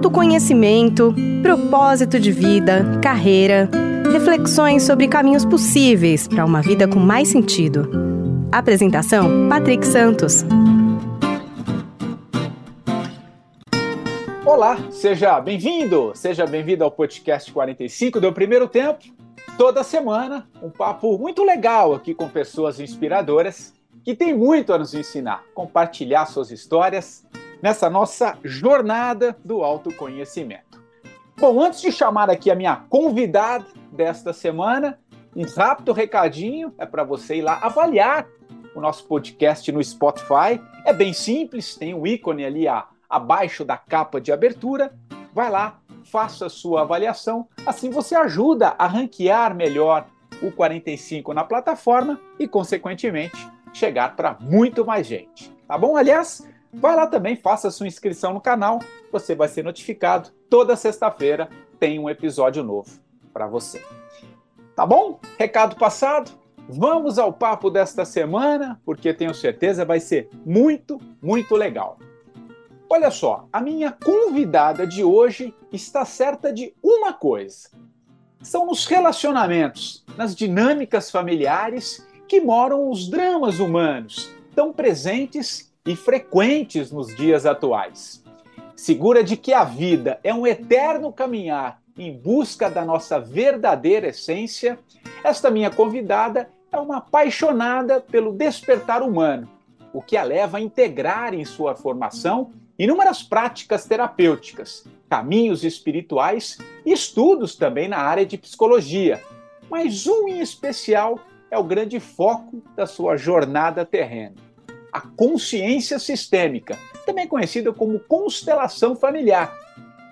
Autoconhecimento, propósito de vida, carreira, reflexões sobre caminhos possíveis para uma vida com mais sentido. Apresentação: Patrick Santos. Olá, seja bem-vindo, seja bem-vindo ao podcast 45 do primeiro tempo. Toda semana, um papo muito legal aqui com pessoas inspiradoras que tem muito a nos ensinar, compartilhar suas histórias nessa nossa jornada do autoconhecimento. Bom, antes de chamar aqui a minha convidada desta semana, um rápido recadinho é para você ir lá avaliar o nosso podcast no Spotify. É bem simples, tem o um ícone ali a, abaixo da capa de abertura. Vai lá, faça a sua avaliação, assim você ajuda a ranquear melhor o 45 na plataforma e, consequentemente, chegar para muito mais gente. Tá bom? Aliás, vai lá também, faça sua inscrição no canal, você vai ser notificado. Toda sexta-feira tem um episódio novo para você. Tá bom? Recado passado. Vamos ao papo desta semana, porque tenho certeza vai ser muito, muito legal. Olha só, a minha convidada de hoje está certa de uma coisa. São nos relacionamentos, nas dinâmicas familiares que moram os dramas humanos, tão presentes e frequentes nos dias atuais. Segura de que a vida é um eterno caminhar em busca da nossa verdadeira essência, esta minha convidada é uma apaixonada pelo despertar humano, o que a leva a integrar em sua formação inúmeras práticas terapêuticas, caminhos espirituais e estudos também na área de psicologia, mas um em especial é o grande foco da sua jornada terrena. A consciência sistêmica, também conhecida como constelação familiar,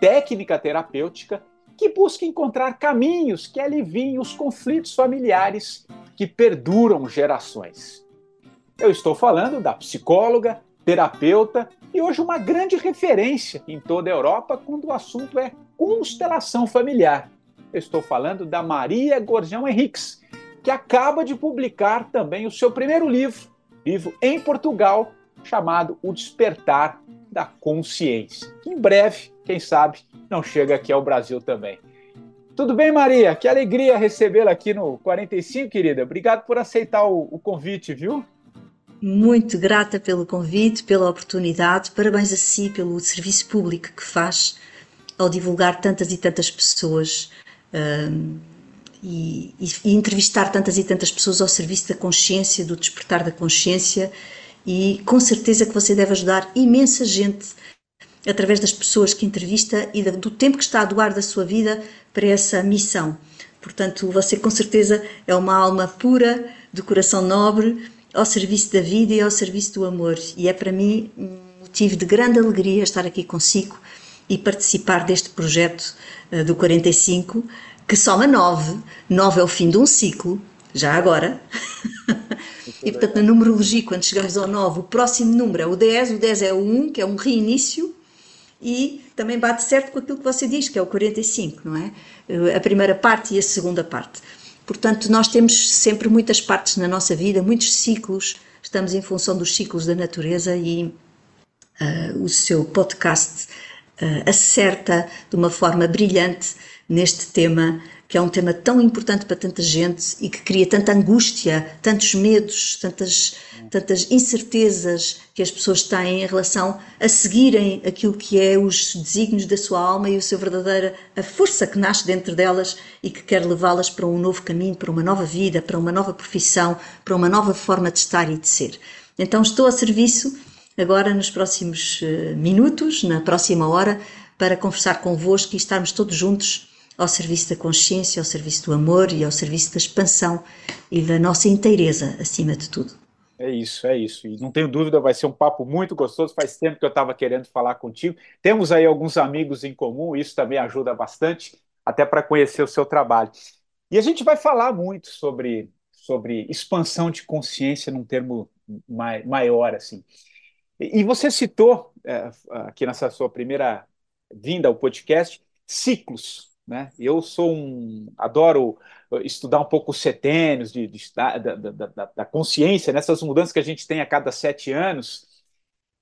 técnica terapêutica que busca encontrar caminhos que aliviem os conflitos familiares que perduram gerações. Eu estou falando da psicóloga, terapeuta e hoje uma grande referência em toda a Europa quando o assunto é constelação familiar. Eu estou falando da Maria Gorjão Henriques, que acaba de publicar também o seu primeiro livro, livro em Portugal, chamado O Despertar da Consciência. Em breve, quem sabe, não chega aqui ao Brasil também. Tudo bem, Maria? Que alegria recebê-la aqui no 45, querida. Obrigado por aceitar o, o convite, viu? Muito grata pelo convite, pela oportunidade. Parabéns a si pelo serviço público que faz ao divulgar tantas e tantas pessoas e, e, e, entrevistar tantas e tantas pessoas ao serviço da consciência, do despertar da consciência e com certeza que você deve ajudar imensa gente através das pessoas que entrevista e do tempo que está a doar da sua vida para essa missão. Portanto, você com certeza é uma alma pura, de coração nobre, ao serviço da vida e ao serviço do amor. E é para mim um motivo de grande alegria estar aqui consigo e participar deste projeto uh, do 45 que soma nove. Nove é o fim de um ciclo, já agora. e portanto, na numerologia, quando chegamos ao 9, o próximo número é o 10, o 10 é o 1, que é um reinício, e também bate certo com aquilo que você diz, que é o 45, não é? A primeira parte e a segunda parte. Portanto, nós temos sempre muitas partes na nossa vida, muitos ciclos, estamos em função dos ciclos da natureza e uh, o seu podcast uh, acerta de uma forma brilhante neste tema, que é um tema tão importante para tanta gente e que cria tanta angústia, tantos medos, tantas, tantas incertezas que as pessoas têm em relação a seguirem aquilo que é os desígnios da sua alma e o seu verdadeira a força que nasce dentro delas e que quer levá-las para um novo caminho, para uma nova vida, para uma nova profissão, para uma nova forma de estar e de ser. Então estou a serviço agora nos próximos eh, minutos, na próxima hora, para conversar convosco e estarmos todos juntos ao serviço da consciência, ao serviço do amor e ao serviço da expansão e da nossa inteireza, acima de tudo. É isso, é isso. E não tenho dúvida, vai ser um papo muito gostoso. Faz tempo que eu estava querendo falar contigo. Temos aí alguns amigos em comum, isso também ajuda bastante, até para conhecer o seu trabalho. E a gente vai falar muito sobre, sobre expansão de consciência num termo maior, assim. E você citou é, aqui nessa sua primeira vinda ao podcast ciclos, né? Eu sou um adoro estudar um pouco os setênios de, de da, da, da, da, consciência, nessas mudanças que a gente tem a cada sete anos.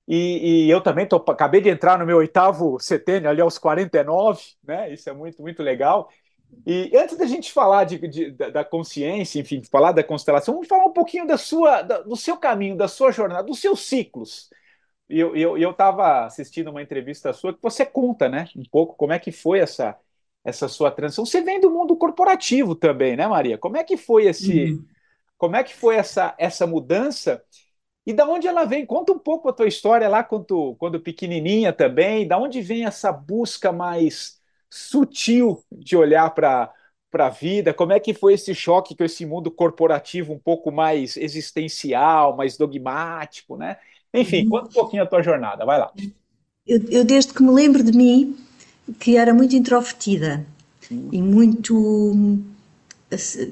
E, e eu também tô, acabei de entrar no meu oitavo setênio, ali aos 49, né? Isso é muito, muito legal. E antes da gente falar de, de, da consciência, enfim, falar da constelação, vamos falar um pouquinho da sua, da, do seu caminho, da sua jornada, dos seus ciclos. E eu estava assistindo uma entrevista sua que você conta, né, um pouco como é que foi essa, essa sua transição. Você vem do mundo corporativo também, né, Maria? Como é que foi esse, uhum. como é que foi essa, essa mudança? E da onde ela vem? Conta um pouco a tua história lá quando, quando pequenininha também. Da onde vem essa busca mais sutil de olhar para para a vida? Como é que foi esse choque com esse mundo corporativo um pouco mais existencial, mais dogmático, né? Enfim, uhum. conta um pouquinho a tua jornada, vai lá. Eu, eu desde que me lembro de mim, que era muito introvertida uhum. e muito.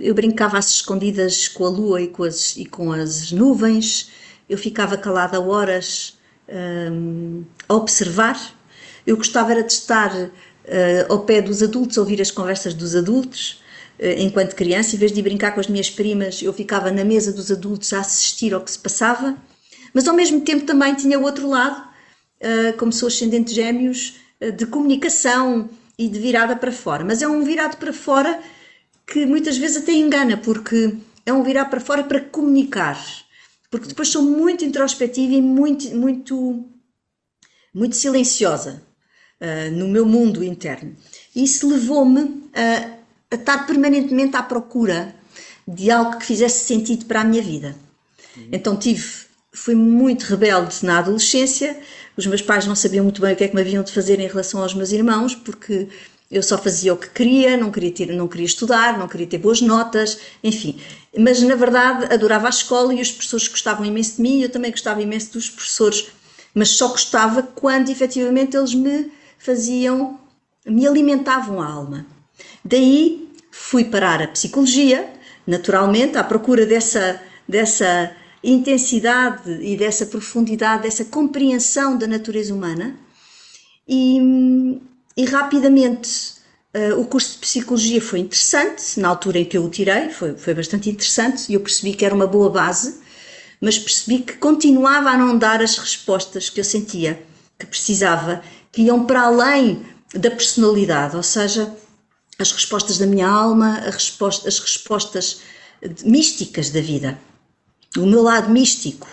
Eu brincava às escondidas com a lua e com as, e com as nuvens, eu ficava calada horas um, a observar. Eu gostava era de estar uh, ao pé dos adultos, ouvir as conversas dos adultos, uh, enquanto criança, em vez de brincar com as minhas primas, eu ficava na mesa dos adultos a assistir ao que se passava mas ao mesmo tempo também tinha o outro lado, uh, como sou ascendente gêmeos, de comunicação e de virada para fora. Mas é um virado para fora que muitas vezes até engana, porque é um virar para fora para comunicar. Porque depois sou muito introspectiva e muito, muito, muito silenciosa uh, no meu mundo interno. Isso levou-me a, a estar permanentemente à procura de algo que fizesse sentido para a minha vida. Então tive fui muito rebelde na adolescência. Os meus pais não sabiam muito bem o que é que me haviam de fazer em relação aos meus irmãos, porque eu só fazia o que queria, não queria, ter, não queria estudar, não queria ter boas notas, enfim. Mas na verdade adorava a escola e os professores gostavam imenso de mim e eu também gostava imenso dos professores, mas só gostava quando efetivamente eles me faziam, me alimentavam a alma. Daí fui parar a psicologia, naturalmente, à procura dessa, dessa intensidade e dessa profundidade, dessa compreensão da natureza humana. E, e rapidamente uh, o curso de psicologia foi interessante, na altura em que eu o tirei, foi, foi bastante interessante e eu percebi que era uma boa base, mas percebi que continuava a não dar as respostas que eu sentia que precisava, que iam para além da personalidade, ou seja, as respostas da minha alma, resposta, as respostas místicas da vida o meu lado místico,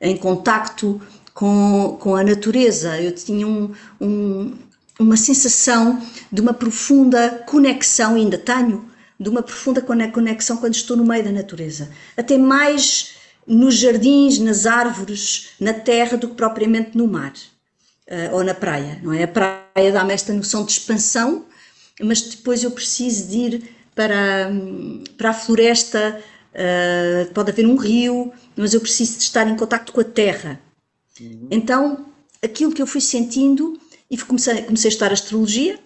em contacto com, com a natureza. Eu tinha um, um, uma sensação de uma profunda conexão, ainda tenho, de uma profunda conexão quando estou no meio da natureza. Até mais nos jardins, nas árvores, na terra, do que propriamente no mar uh, ou na praia. Não é? A praia dá-me esta noção de expansão, mas depois eu preciso de ir para, para a floresta uh, pode haver um rio, mas eu preciso de estar em contato com a terra. Uhum. Então, aquilo que eu fui sentindo, e comecei, comecei a estudar astrologia,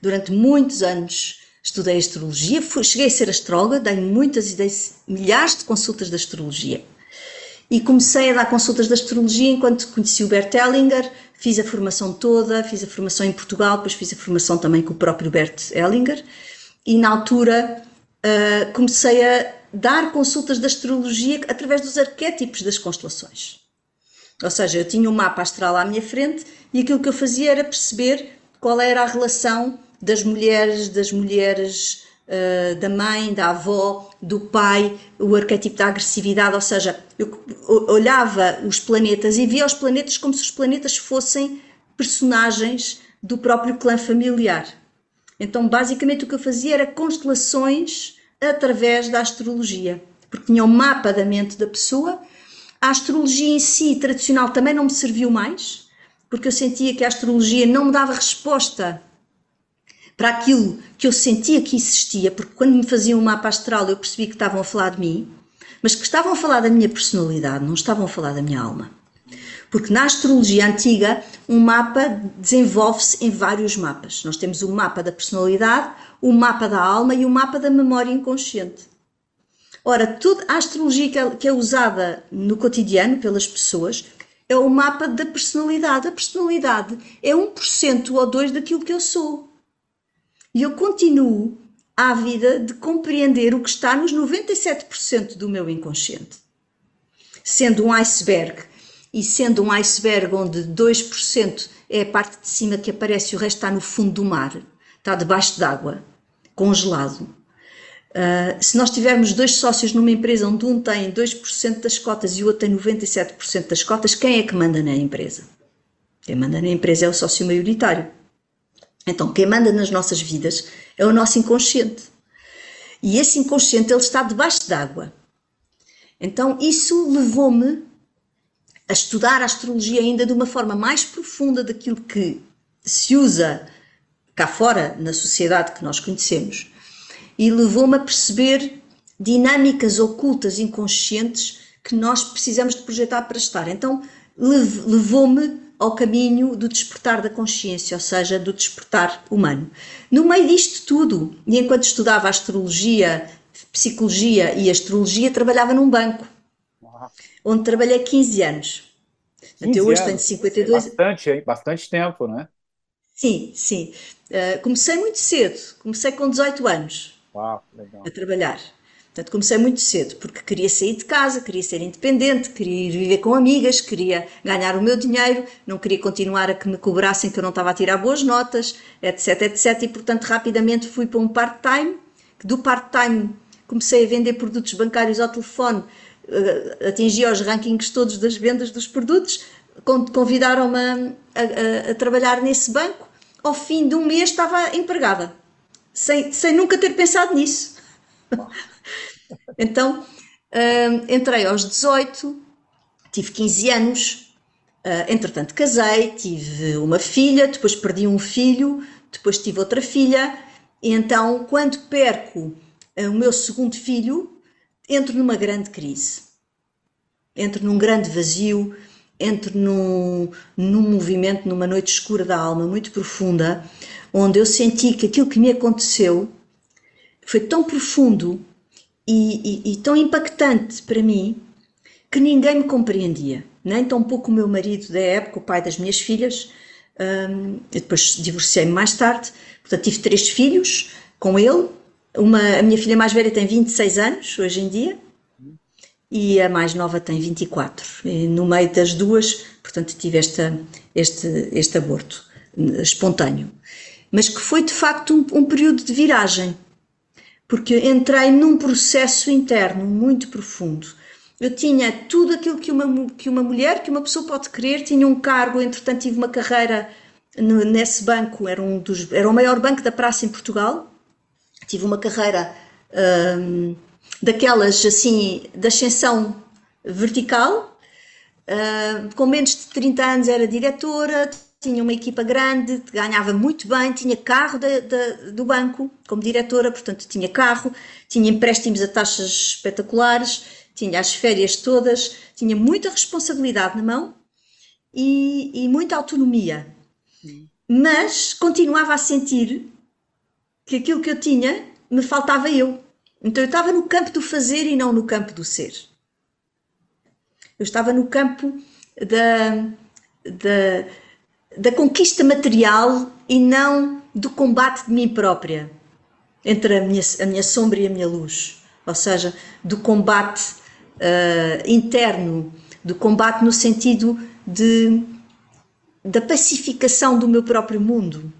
durante muitos anos estudei astrologia, fui, cheguei a ser astróloga, dei muitas e dei milhares de consultas de astrologia. E comecei a dar consultas de astrologia enquanto conheci o Bert Hellinger, fiz a formação toda, fiz a formação em Portugal, depois fiz a formação também com o próprio Bert Hellinger, e na altura uh, comecei a dar consultas de astrologia através dos arquétipos das constelações. Ou seja, eu tinha um mapa astral à minha frente e aquilo que eu fazia era perceber qual era a relação das mulheres, das mulheres uh, da mãe, da avó, do pai, o arquétipo da agressividade, ou seja, eu olhava os planetas e via os planetas como se os planetas fossem personagens do próprio clã familiar. Então, basicamente, o que eu fazia era constelações através da astrologia, porque tinha o um mapa da mente da pessoa. A astrologia em si, tradicional, também não me serviu mais, porque eu sentia que a astrologia não me dava resposta para aquilo que eu sentia que existia, porque quando me faziam um mapa astral eu percebi que estavam a falar de mim. mas que estavam a falar da minha personalidade, não estavam a falar da minha alma. Porque na astrologia antiga, um mapa desenvolve-se em vários mapas. Nós temos o mapa da personalidade, o mapa da alma e o mapa da memória inconsciente. Ora, tudo, a astrologia que é, que é usada no cotidiano pelas pessoas é o mapa da personalidade. A personalidade é 1% ou 2% daquilo que eu sou. E eu continuo ávida de compreender o que está nos 97% do meu inconsciente. Sendo um iceberg, e sendo um iceberg onde 2% é a parte de cima que aparece e o resto está no fundo do mar, está debaixo d'água, congelado. Uh, se nós tivermos dois sócios numa empresa onde um tem 2% das cotas e o outro tem 97% das cotas, quem é que manda na empresa? Quem manda na empresa é o sócio maioritário. Então, quem manda nas nossas vidas é o nosso inconsciente. E esse inconsciente ele está debaixo d'água. Então, isso levou-me a estudar a astrologia ainda de uma forma mais profunda daquilo que se usa cá fora na sociedade que nós conhecemos. E levou-me a perceber dinâmicas ocultas inconscientes que nós precisamos de projetar para estar. Então, levou-me ao caminho do despertar da consciência, ou seja, do despertar humano. No meio disto tudo, e enquanto estudava astrologia, psicologia e astrologia, trabalhava num banco, onde trabalhei 15 anos. 15 Até hoje anos. tenho 52 é bastante, hein? bastante tempo, não é? Sim, sim. Uh, comecei muito cedo, comecei com 18 anos Uau, a trabalhar. Portanto, comecei muito cedo, porque queria sair de casa, queria ser independente, queria ir viver com amigas, queria ganhar o meu dinheiro, não queria continuar a que me cobrassem que eu não estava a tirar boas notas, etc, etc. E, portanto, rapidamente fui para um part-time, que do part-time comecei a vender produtos bancários ao telefone, uh, atingi os rankings todos das vendas dos produtos, convidaram-me a, a, a, trabalhar nesse banco. Ao fim de um mês estava empregada, sem, sem nunca ter pensado nisso. Então, uh, entrei aos 18, tive 15 anos, uh, entretanto casei, tive uma filha, depois perdi um filho, depois tive outra filha, e então, quando perco uh, o meu segundo filho, entro numa grande crise. Entro num grande vazio, entro num, num movimento, numa noite escura da alma muito profunda, onde eu senti que aquilo que me aconteceu foi tão profundo e, e, e tão impactante para mim que ninguém me compreendia, nem tão pouco o meu marido da época, o pai das minhas filhas. Um, eu depois divorciei-me mais tarde, portanto tive três filhos com ele. Uma, a minha filha mais velha tem 26 anos hoje em dia e a mais nova tem 24. E no meio das duas, portanto, tive esta, este, este aborto espontâneo. Mas que foi de facto um, um período de viragem porque entrei num processo interno muito profundo. Eu tinha tudo aquilo que uma, que uma mulher, que uma pessoa pode querer, tinha um cargo, entretanto tive uma carreira no, nesse banco, era, um dos, era o maior banco da praça em Portugal, tive uma carreira hum, daquelas assim, de ascensão vertical, hum, com menos de 30 anos era diretora, tinha uma equipa grande, ganhava muito bem, tinha carro de, de, do banco como diretora, portanto tinha carro, tinha empréstimos a taxas espetaculares, tinha as férias todas, tinha muita responsabilidade na mão e, e muita autonomia. Mas continuava a sentir que aquilo que eu tinha me faltava eu. Então eu estava no campo do fazer e não no campo do ser. Eu estava no campo da, da da conquista material e não do combate de mim própria, entre a minha, a minha sombra e a minha luz. Ou seja, do combate uh, interno, do combate no sentido de, da pacificação do meu próprio mundo,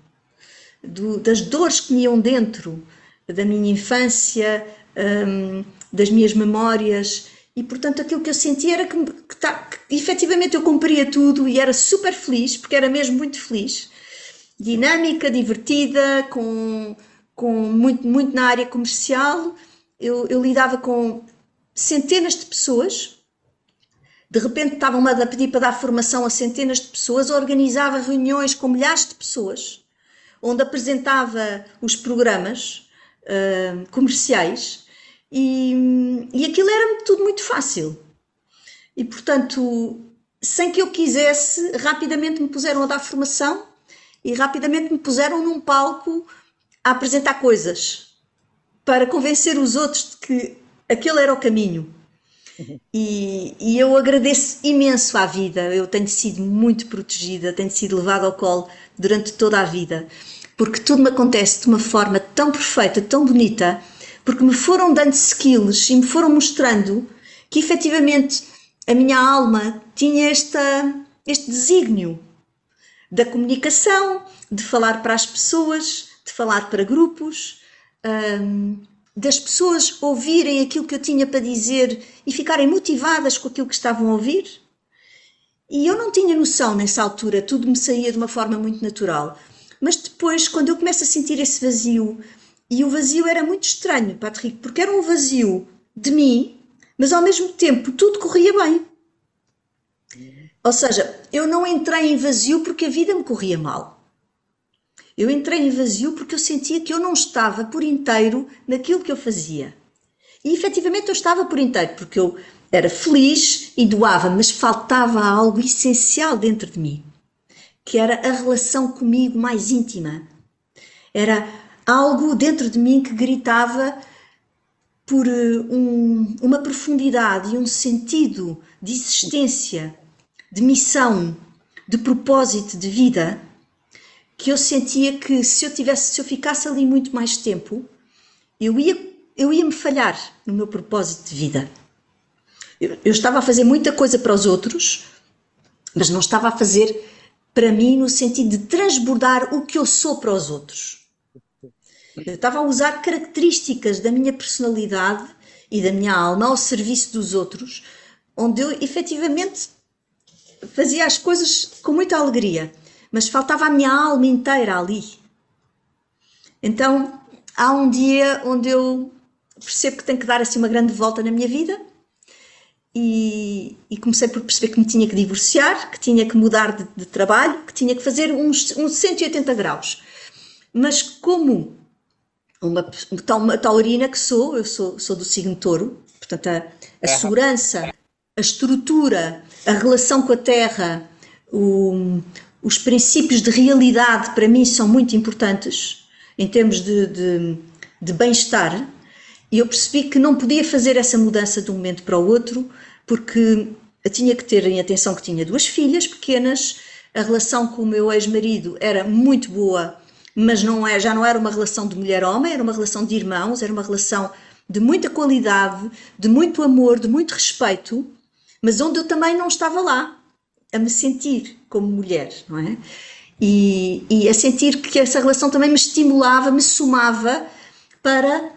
do, das dores que me iam dentro, da minha infância, um, das minhas memórias e portanto aquilo que eu sentia era que, que, tá, que efetivamente eu cumpria tudo e era super feliz, porque era mesmo muito feliz. Dinâmica, divertida, com, com muito, muito na área comercial. Eu, eu lidava com centenas de pessoas. De repente estavam-me a pedir para dar formação a centenas de pessoas, organizava reuniões com milhares de pessoas, onde apresentava os programas uh, comerciais e, e aquilo era tudo muito fácil. E portanto, sem que eu quisesse, rapidamente me puseram a dar formação e rapidamente me puseram num palco a apresentar coisas para convencer os outros de que aquele era o caminho. E, e, eu agradeço imenso à vida. Eu tenho sido muito protegida, tenho sido levada ao colo durante toda a vida, porque tudo me acontece de uma forma tão perfeita, tão bonita, porque me foram dando skills e me foram mostrando que efetivamente a minha alma tinha esta, este desígnio da comunicação, de falar para as pessoas, de falar para grupos, um, das pessoas ouvirem aquilo que eu tinha para dizer e ficarem motivadas com aquilo que estavam a ouvir. E eu não tinha noção nessa altura, tudo me saía de uma forma muito natural. Mas depois, quando eu começo a sentir esse vazio, e o vazio era muito estranho, Patrick, porque era um vazio de mim, mas ao mesmo tempo tudo corria bem. Ou seja, eu não entrei em vazio porque a vida me corria mal. Eu entrei em vazio porque eu sentia que eu não estava por inteiro naquilo que eu fazia. E efetivamente eu estava por inteiro, porque eu era feliz e doava, mas faltava algo essencial dentro de mim, que era a relação comigo mais íntima. Era algo dentro de mim que gritava por eh, um, uma profundidade e um sentido de existência, de missão, de propósito de vida, que eu sentia que se eu tivesse, se eu ficasse ali muito mais tempo, eu ia, eu ia me falhar no meu propósito de vida. Eu, eu estava a fazer muita coisa para os outros, mas não estava a fazer para mim no sentido de transbordar o que eu sou para os outros. Eu estava a usar características da minha personalidade e da minha alma ao serviço dos outros, onde eu efetivamente fazia as coisas com muita alegria, mas faltava a minha alma inteira ali. Então há um dia onde eu percebo que tenho que dar assim uma grande volta na minha vida e, e, comecei por perceber que me tinha que divorciar, que tinha que mudar de, de trabalho, que tinha que fazer uns, uns 180 graus. Mas como uma, uma taurina que sou, eu sou, sou do signo touro, portanto a, a segurança, a estrutura, a relação com a terra, o, os princípios de realidade para mim são muito importantes em termos de, de, de bem-estar e eu percebi que não podia fazer essa mudança de um momento para o outro porque tinha que ter em atenção que tinha duas filhas pequenas, a relação com o meu ex-marido era muito boa mas não é, já não era uma relação de mulher-homem, era uma relação de irmãos, era uma relação de muita qualidade, de muito amor, de muito respeito, mas onde eu também não estava lá a me sentir como mulher, não é? E, e a sentir que essa relação também me estimulava, me somava para,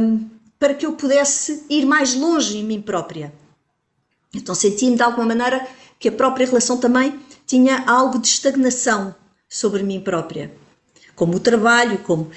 um, para que eu pudesse ir mais longe em mim própria. Então senti-me de alguma maneira que a própria relação também tinha algo de estagnação sobre mim própria como o trabalho, como.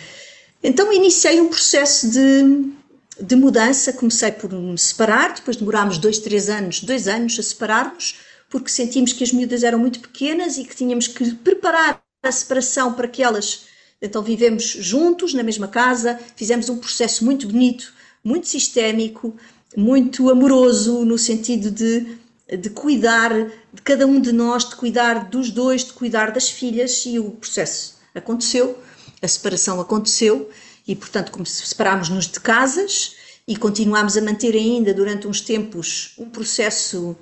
Então iniciei um processo de, de mudança, comecei por me separar, depois demorámos dois, três anos, dois anos a separarmos, porque sentimos que as miúdas eram muito pequenas e que tínhamos que preparar a separação para que elas. Então vivemos juntos na mesma casa, fizemos um processo muito bonito, muito sistémico, muito amoroso, no sentido de, de cuidar de cada um de nós, de cuidar dos dois, de cuidar das filhas e o processo aconteceu, a separação aconteceu e, portanto, como separámos-nos de casas e continuámos a manter ainda durante uns tempos um processo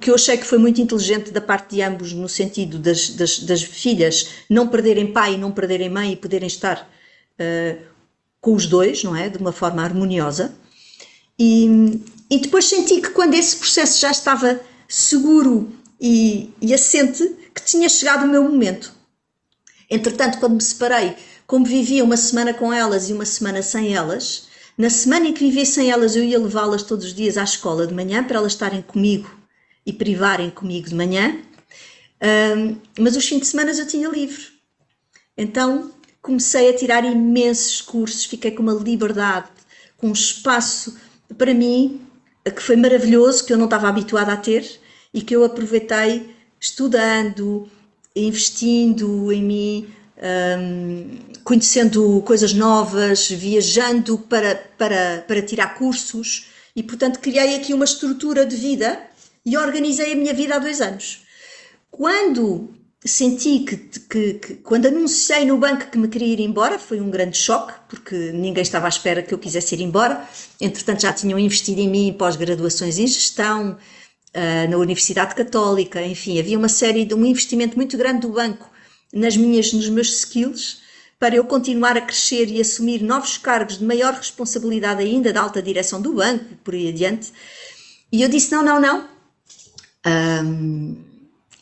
que eu achei que foi muito inteligente da parte de ambos, no sentido das, das, das filhas não perderem pai e não perderem mãe e poderem estar uh, com os dois, não é? De uma forma harmoniosa. E, e depois senti que quando esse processo já estava seguro e, e assente, que tinha chegado o meu momento. Entretanto, quando me separei, como vivia uma semana com elas e uma semana sem elas, na semana em que vivia sem elas, eu ia levá-las todos os dias à escola de manhã para elas estarem comigo e privarem comigo de manhã, um, mas os fins de semana eu tinha livre. Então comecei a tirar imensos cursos, fiquei com uma liberdade, com um espaço para mim que foi maravilhoso, que eu não estava habituada a ter e que eu aproveitei estudando, investindo em mim, um, conhecendo coisas novas, viajando para, para, para tirar cursos e, portanto, criei aqui uma estrutura de vida e organizei a minha vida há dois anos. Quando senti que, que, que, quando anunciei no banco que me queria ir embora, foi um grande choque, porque ninguém estava à espera que eu quisesse ir embora. Entretanto, já tinham investido em mim pós-graduações em gestão, uh, na Universidade Católica, enfim, havia uma série de um investimento muito grande do banco nas minhas, nos meus skills, para eu continuar a crescer e assumir novos cargos de maior responsabilidade ainda da alta direção do banco, por aí adiante. E eu disse: não, não, não, um,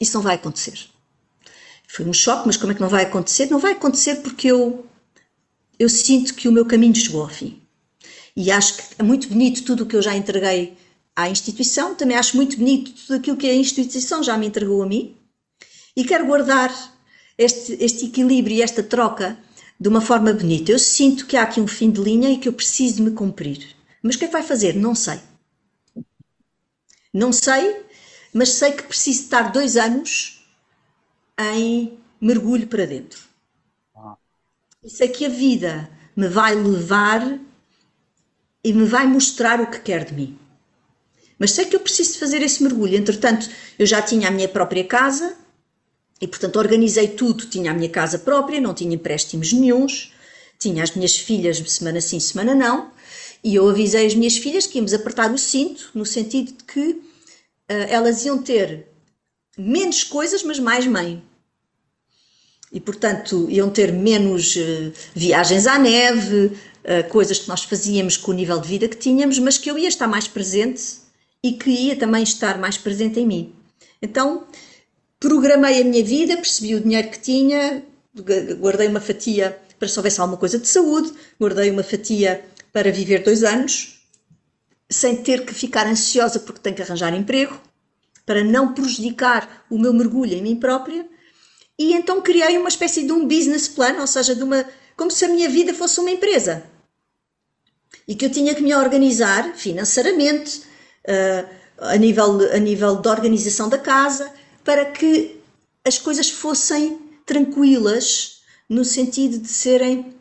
isso não vai acontecer. Foi um choque, mas como é que não vai acontecer? Não vai acontecer porque eu, eu sinto que o meu caminho chegou ao fim. E acho que é muito bonito tudo o que eu já entreguei à instituição, também acho muito bonito tudo aquilo que a instituição já me entregou a mim. E quero guardar este, este equilíbrio e esta troca de uma forma bonita. Eu sinto que há aqui um fim de linha e que eu preciso me cumprir. Mas o que é que vai fazer? Não sei. Não sei, mas sei que preciso estar dois anos em mergulho para dentro. E sei que a vida me vai levar e me vai mostrar o que quer de mim. Mas sei que eu preciso fazer esse mergulho. Entretanto, eu já tinha a minha própria casa, e, portanto, organizei tudo. Tinha a minha casa própria, não tinha empréstimos nenhums, tinha as minhas filhas semana sim, semana não, e eu avisei as minhas filhas que íamos apertar o cinto, no sentido de que uh, elas iam ter menos coisas, mas mais mãe. E, portanto, iam ter menos uh, viagens à neve, uh, coisas que nós fazíamos com o nível de vida que tínhamos, mas que eu ia estar mais presente e que ia também estar mais presente em mim. Então, Programei a minha vida, percebi o dinheiro que tinha, guardei uma fatia para se houvesse alguma coisa de saúde, guardei uma fatia para viver dois anos, sem ter que ficar ansiosa porque tenho que arranjar emprego, para não prejudicar o meu mergulho em mim própria. E então criei uma espécie de um business plan, ou seja, de uma, como se a minha vida fosse uma empresa. E que eu tinha que me organizar financeiramente, uh, a, nível, a nível de organização da casa, para que as coisas fossem tranquilas, no sentido de serem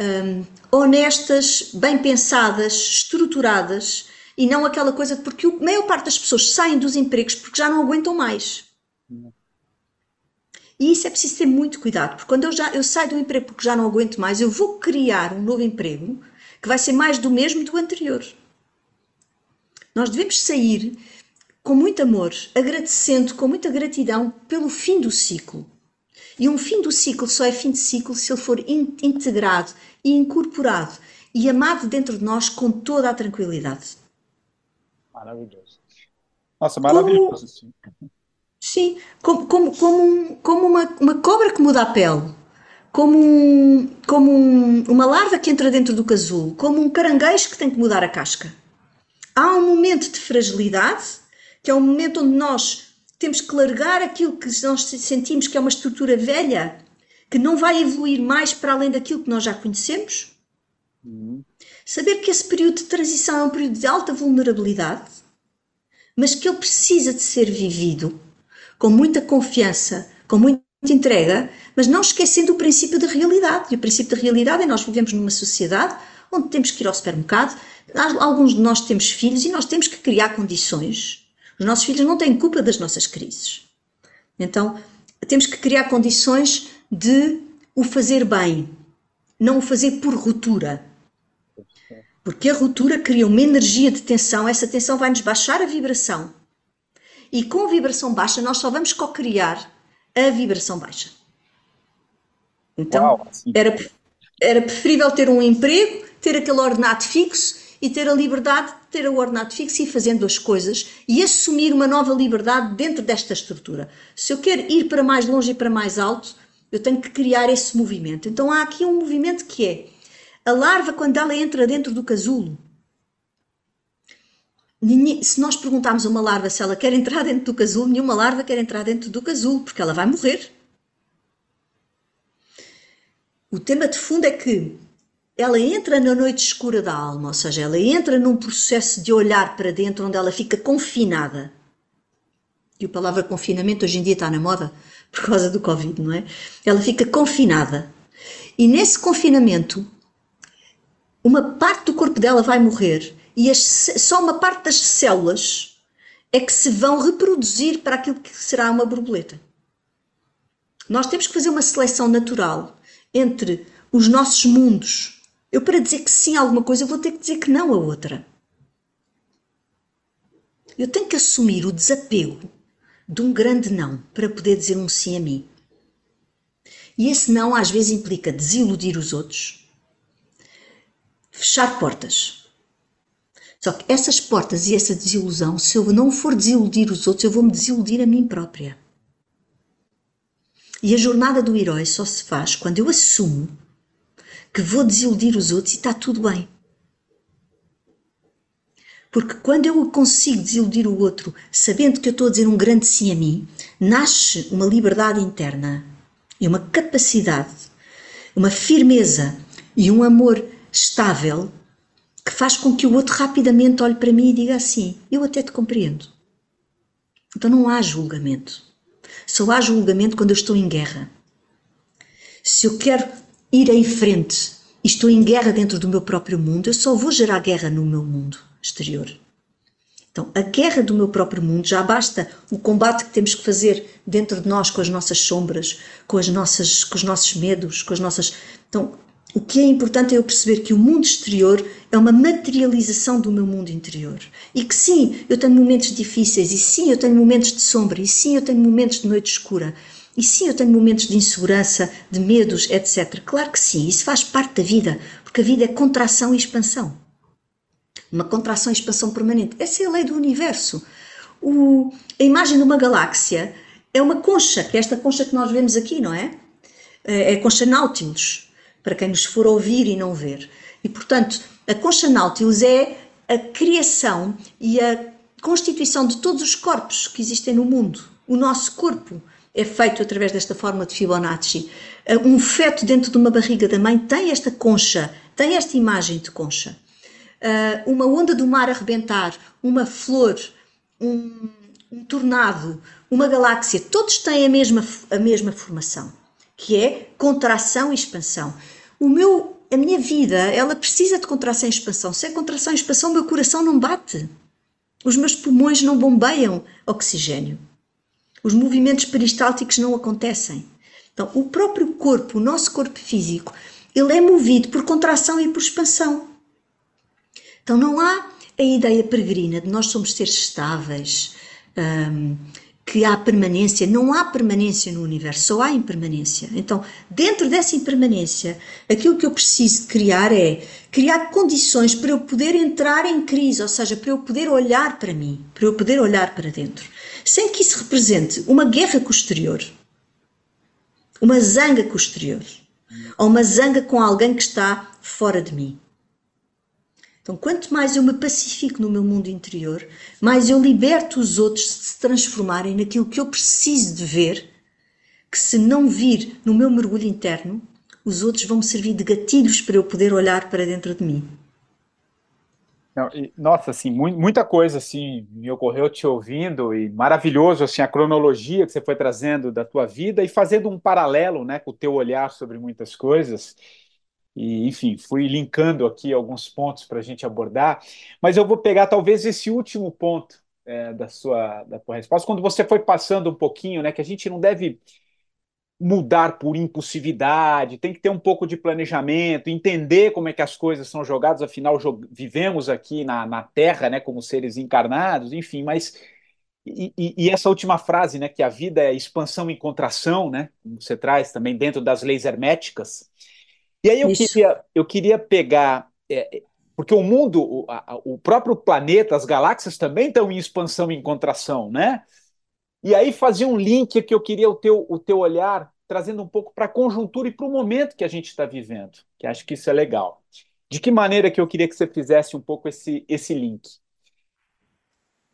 um, honestas, bem pensadas, estruturadas e não aquela coisa de porque a maior parte das pessoas saem dos empregos porque já não aguentam mais. E isso é preciso ter muito cuidado, porque quando eu, já, eu saio do emprego porque já não aguento mais, eu vou criar um novo emprego que vai ser mais do mesmo do anterior. Nós devemos sair com muito amor, agradecendo com muita gratidão pelo fim do ciclo. E um fim do ciclo só é fim de ciclo se ele for integrado e incorporado e amado dentro de nós com toda a tranquilidade. Maravilhoso. Nossa, maravilhoso. Como, sim, como, como, como, como uma, uma cobra que muda a pele, como, um, como um, uma larva que entra dentro do casulo, como um caranguejo que tem que mudar a casca. Há um momento de fragilidade que é um momento onde nós temos que largar aquilo que nós sentimos que é uma estrutura velha, que não vai evoluir mais para além daquilo que nós já conhecemos. Saber que esse período de transição é um período de alta vulnerabilidade, mas que ele precisa de ser vivido com muita confiança, com muita entrega, mas não esquecendo o princípio da realidade. E o princípio da realidade é nós vivemos numa sociedade onde temos que ir ao supermercado, alguns de nós temos filhos e nós temos que criar condições os nossos filhos não têm culpa das nossas crises. Então, temos que criar condições de o fazer bem, não o fazer por ruptura. Porque a ruptura cria uma energia de tensão, essa tensão vai-nos baixar a vibração. E com a vibração baixa, nós só vamos co-criar a vibração baixa. Então, Uau, era, era preferível ter um emprego, ter aquele ordenado fixo e ter a liberdade de ter o ordenado fixo e ir fazendo as coisas e assumir uma nova liberdade dentro desta estrutura. Se eu quero ir para mais longe e para mais alto, eu tenho que criar esse movimento. Então há aqui um movimento que é a larva, quando ela entra dentro do casulo, se nós perguntarmos a uma larva se ela quer entrar dentro do casulo, nenhuma larva quer entrar dentro do casulo, porque ela vai morrer. O tema de fundo é que ela entra na noite escura da alma, ou seja, ela entra num processo de olhar para dentro onde ela fica confinada. E a palavra confinamento hoje em dia está na moda, por causa do Covid, não é? Ela fica confinada. E nesse confinamento, uma parte do corpo dela vai morrer e as, só uma parte das células é que se vão reproduzir para aquilo que será uma borboleta. Nós temos que fazer uma seleção natural entre os nossos mundos. Eu, para dizer que sim a alguma coisa, vou ter que dizer que não a outra. Eu tenho que assumir o desapego de um grande não para poder dizer um sim a mim. E esse não às vezes implica desiludir os outros, fechar portas. Só que essas portas e essa desilusão, se eu não for desiludir os outros, eu vou me desiludir a mim própria. E a jornada do herói só se faz quando eu assumo que vou desiludir os outros e está tudo bem. Porque quando eu consigo desiludir o outro, sabendo que eu estou a dizer um grande sim a mim, nasce uma liberdade interna e uma capacidade, uma firmeza e um amor estável que faz com que o outro rapidamente olhe para mim e diga assim: Eu até te compreendo. Então não há julgamento. Só há julgamento quando eu estou em guerra. Se eu quero ir em frente e estou em guerra dentro do meu próprio mundo, eu só vou gerar guerra no meu mundo exterior. Então, a guerra do meu próprio mundo já basta o combate que temos que fazer dentro de nós com as nossas sombras, com as nossas, com os nossos medos, com as nossas. Então, o que é importante é eu perceber que o mundo exterior é uma materialização do meu mundo interior. E que sim, eu tenho momentos difíceis, e sim, eu tenho momentos de sombra, e sim, eu tenho momentos de noite escura, e sim, eu tenho momentos de insegurança, de medos, etc. Claro que sim, isso faz parte da vida, porque a vida é contração e expansão uma contração e expansão permanente. Essa é a lei do universo. O, a imagem de uma galáxia é uma concha, que é esta concha que nós vemos aqui, não é? É a concha Nautilus, para quem nos for ouvir e não ver. E, portanto, a concha Nautilus é a criação e a constituição de todos os corpos que existem no mundo. O nosso corpo é feito através desta forma de Fibonacci. Um feto dentro de uma barriga da mãe tem esta concha, tem esta imagem de concha uh, uma onda do mar arrebentar, uma flor, um, um tornado, uma galáxia, todos têm a mesma, a mesma formação, que é contração e expansão. O meu, a minha vida, ela precisa de contração e expansão. Sem contração e expansão, o meu coração não bate. Os meus pulmões não bombeiam oxigênio. Os movimentos peristálticos não acontecem. Então, o próprio corpo, o nosso corpo físico, ele é movido por contração e por expansão. Então não há a ideia peregrina de nós somos seres estáveis, um, que há permanência. Não há permanência no universo, só há impermanência. Então, dentro dessa impermanência, aquilo que eu preciso criar é criar condições para eu poder entrar em crise, ou seja, para eu poder olhar para mim, para eu poder olhar para dentro, sem que isso represente uma guerra com o exterior, uma zanga com o exterior, ou uma zanga com alguém que está fora de mim. Então, quanto mais eu me pacifico no meu mundo interior, mais eu liberto os outros de se transformarem naquilo que eu preciso de ver, que se não vir no meu mergulho interno, os outros vão me servir de gatilhos para eu poder olhar para dentro de mim. Nossa, assim, muita coisa assim me ocorreu te ouvindo e maravilhoso assim a cronologia que você foi trazendo da tua vida e fazendo um paralelo, né, com o teu olhar sobre muitas coisas. E, enfim, fui linkando aqui alguns pontos para a gente abordar, mas eu vou pegar talvez esse último ponto é, da sua da tua resposta, quando você foi passando um pouquinho, né, que a gente não deve mudar por impulsividade, tem que ter um pouco de planejamento, entender como é que as coisas são jogadas, afinal vivemos aqui na, na Terra, né, como seres encarnados, enfim, mas e, e, e, essa última frase, né, que a vida é expansão e contração, né, como você traz também dentro das leis herméticas, e aí eu queria, eu queria pegar, é, porque o mundo, o, a, o próprio planeta, as galáxias também estão em expansão e em contração, né? E aí fazer um link que eu queria o teu, o teu olhar, trazendo um pouco para a conjuntura e para o momento que a gente está vivendo, que acho que isso é legal. De que maneira que eu queria que você fizesse um pouco esse, esse link?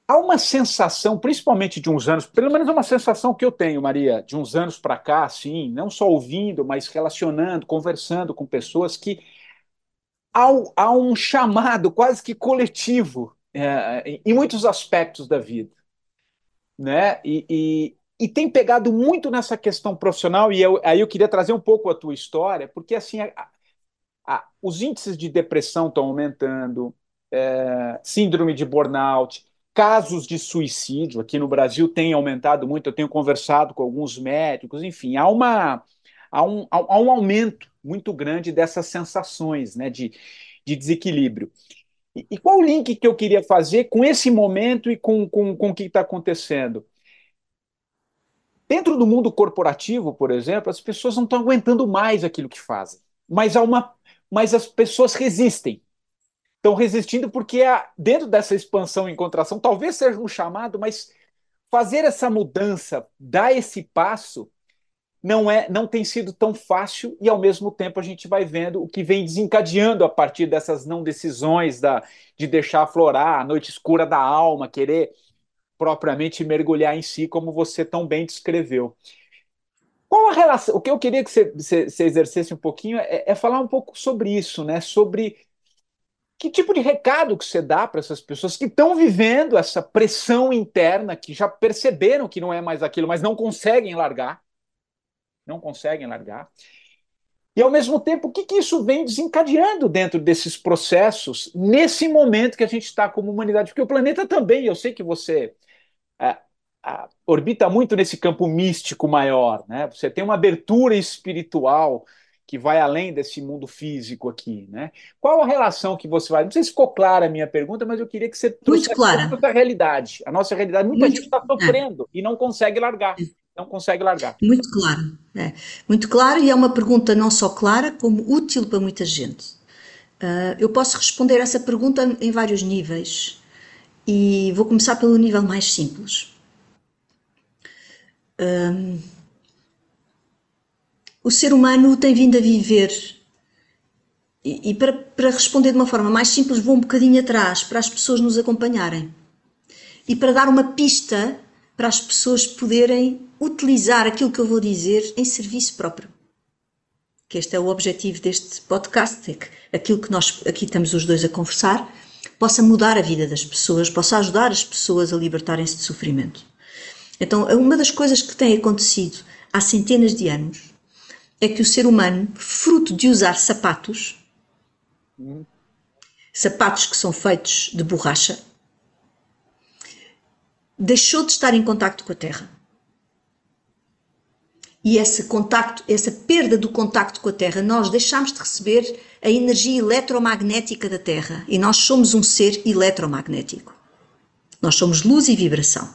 Há uma sensação, principalmente de uns anos, pelo menos é uma sensação que eu tenho, Maria, de uns anos para cá, assim, não só ouvindo, mas relacionando, conversando com pessoas que há, há um chamado quase que coletivo é, em muitos aspectos da vida, né? E, e, e tem pegado muito nessa questão profissional, e eu, aí eu queria trazer um pouco a tua história, porque assim, a, os índices de depressão estão aumentando, é, síndrome de burnout, casos de suicídio aqui no Brasil têm aumentado muito, eu tenho conversado com alguns médicos, enfim, há, uma, há, um, há um aumento muito grande dessas sensações né, de, de desequilíbrio. E, e qual o link que eu queria fazer com esse momento e com, com, com o que está acontecendo? Dentro do mundo corporativo, por exemplo, as pessoas não estão aguentando mais aquilo que fazem, mas, há uma, mas as pessoas resistem. Estão resistindo porque há, dentro dessa expansão e contração, talvez seja um chamado, mas fazer essa mudança, dar esse passo, não é, não tem sido tão fácil e ao mesmo tempo a gente vai vendo o que vem desencadeando a partir dessas não decisões da, de deixar aflorar a noite escura da alma, querer propriamente mergulhar em si, como você tão bem descreveu. Qual a relação? O que eu queria que você, você, você exercesse um pouquinho é, é, falar um pouco sobre isso, né? Sobre que tipo de recado que você dá para essas pessoas que estão vivendo essa pressão interna, que já perceberam que não é mais aquilo, mas não conseguem largar, não conseguem largar. E ao mesmo tempo, o que, que isso vem desencadeando dentro desses processos nesse momento que a gente está como humanidade? Porque o planeta também, eu sei que você é, é, orbita muito nesse campo místico maior, né? Você tem uma abertura espiritual que vai além desse mundo físico aqui, né? Qual a relação que você vai? Não sei se ficou clara a minha pergunta, mas eu queria que você trouxesse a nossa realidade. A nossa realidade, muita muito, gente está sofrendo é. e não consegue largar, não consegue largar. Muito claro, é. muito claro e é uma pergunta não só clara como útil para muita gente. Uh, eu posso responder essa pergunta em vários níveis. E vou começar pelo nível mais simples. Um, o ser humano tem vindo a viver, e, e para, para responder de uma forma mais simples, vou um bocadinho atrás para as pessoas nos acompanharem e para dar uma pista para as pessoas poderem utilizar aquilo que eu vou dizer em serviço próprio. Que este é o objetivo deste podcast, é que aquilo que nós aqui estamos os dois a conversar possa mudar a vida das pessoas, possa ajudar as pessoas a libertarem-se de sofrimento. Então, uma das coisas que tem acontecido há centenas de anos é que o ser humano, fruto de usar sapatos, sapatos que são feitos de borracha, deixou de estar em contacto com a Terra. E esse contacto, essa perda do contacto com a Terra, nós deixamos de receber a energia eletromagnética da Terra e nós somos um ser eletromagnético. Nós somos luz e vibração.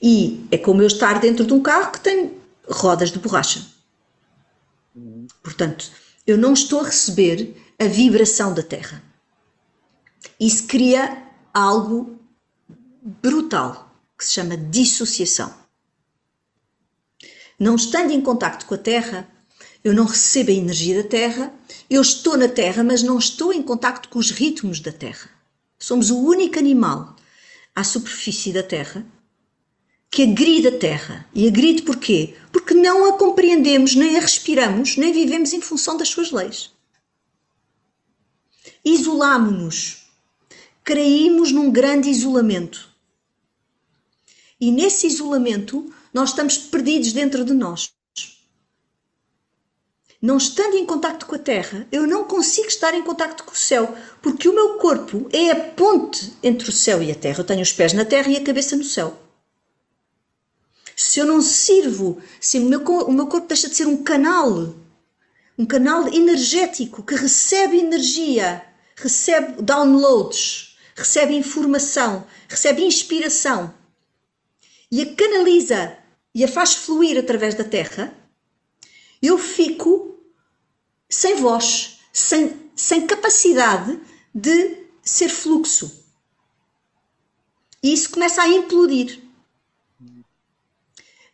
E é como eu estar dentro de um carro que tem rodas de borracha. Portanto, eu não estou a receber a vibração da Terra. Isso cria algo brutal que se chama dissociação. Não estando em contacto com a Terra, eu não recebo a energia da Terra, eu estou na Terra, mas não estou em contacto com os ritmos da Terra. Somos o único animal à superfície da Terra que agride a Terra. E agride porquê? Porque não a compreendemos, nem a respiramos, nem vivemos em função das suas leis. Isolamo-nos. Caímos num grande isolamento. E nesse isolamento, nós estamos perdidos dentro de nós não estando em contacto com a Terra, eu não consigo estar em contacto com o céu, porque o meu corpo é a ponte entre o céu e a Terra. Eu tenho os pés na Terra e a cabeça no céu. Se eu não sirvo, se o meu, o meu corpo deixa de ser um canal, um canal energético que recebe energia, recebe downloads, recebe informação, recebe inspiração e a canaliza e a faz fluir através da Terra, eu fico sem voz, sem, sem capacidade de ser fluxo. E isso começa a implodir.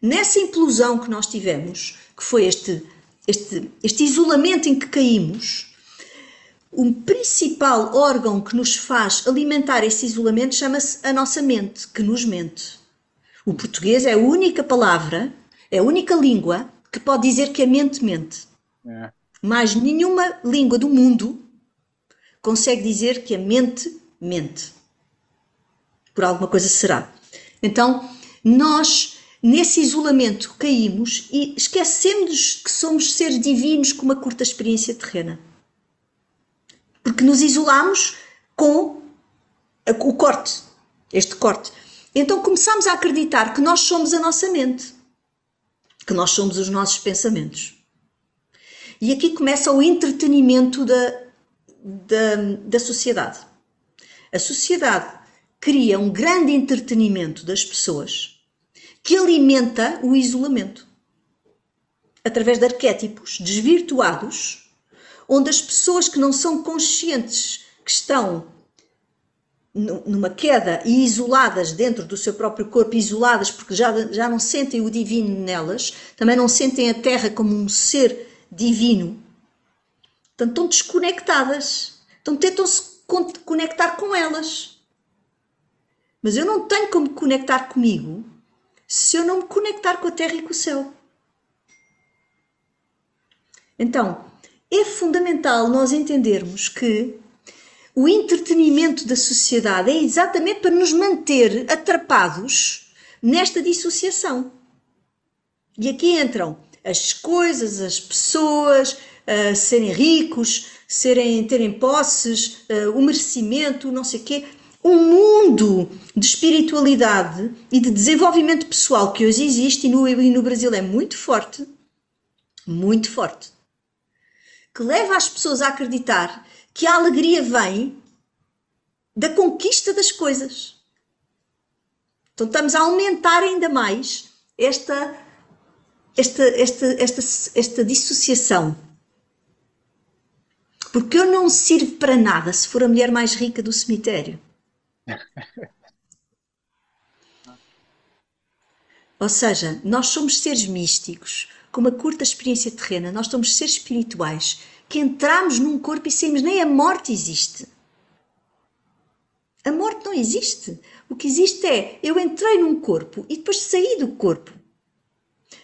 Nessa implosão que nós tivemos, que foi este, este, este isolamento em que caímos, o principal órgão que nos faz alimentar esse isolamento chama-se a nossa mente, que nos mente. O português é a única palavra, é a única língua que pode dizer que a mente mente. É. Mas nenhuma língua do mundo consegue dizer que a mente mente. Por alguma coisa será. Então, nós nesse isolamento caímos e esquecemos que somos seres divinos com uma curta experiência terrena. Porque nos isolamos com o corte, este corte. Então começamos a acreditar que nós somos a nossa mente, que nós somos os nossos pensamentos. E aqui começa o entretenimento da, da, da sociedade. A sociedade cria um grande entretenimento das pessoas que alimenta o isolamento através de arquétipos desvirtuados, onde as pessoas que não são conscientes que estão numa queda e isoladas dentro do seu próprio corpo, isoladas porque já, já não sentem o divino nelas, também não sentem a Terra como um ser divino. Portanto, estão desconectadas. Então tentam-se conectar com elas. Mas eu não tenho como conectar comigo se eu não me conectar com a terra e com o céu. Então, é fundamental nós entendermos que o entretenimento da sociedade é exatamente para nos manter atrapados nesta dissociação. E aqui entram as coisas, as pessoas, uh, serem ricos, serem, terem posses, uh, o merecimento, não sei o quê. Um mundo de espiritualidade e de desenvolvimento pessoal que hoje existe e no, e no Brasil é muito forte, muito forte, que leva as pessoas a acreditar que a alegria vem da conquista das coisas. Então estamos a aumentar ainda mais esta esta, esta, esta, esta dissociação. Porque eu não sirvo para nada se for a mulher mais rica do cemitério. Ou seja, nós somos seres místicos, com uma curta experiência terrena, nós somos seres espirituais que entramos num corpo e saímos, nem a morte existe. A morte não existe. O que existe é eu entrei num corpo e depois saí do corpo.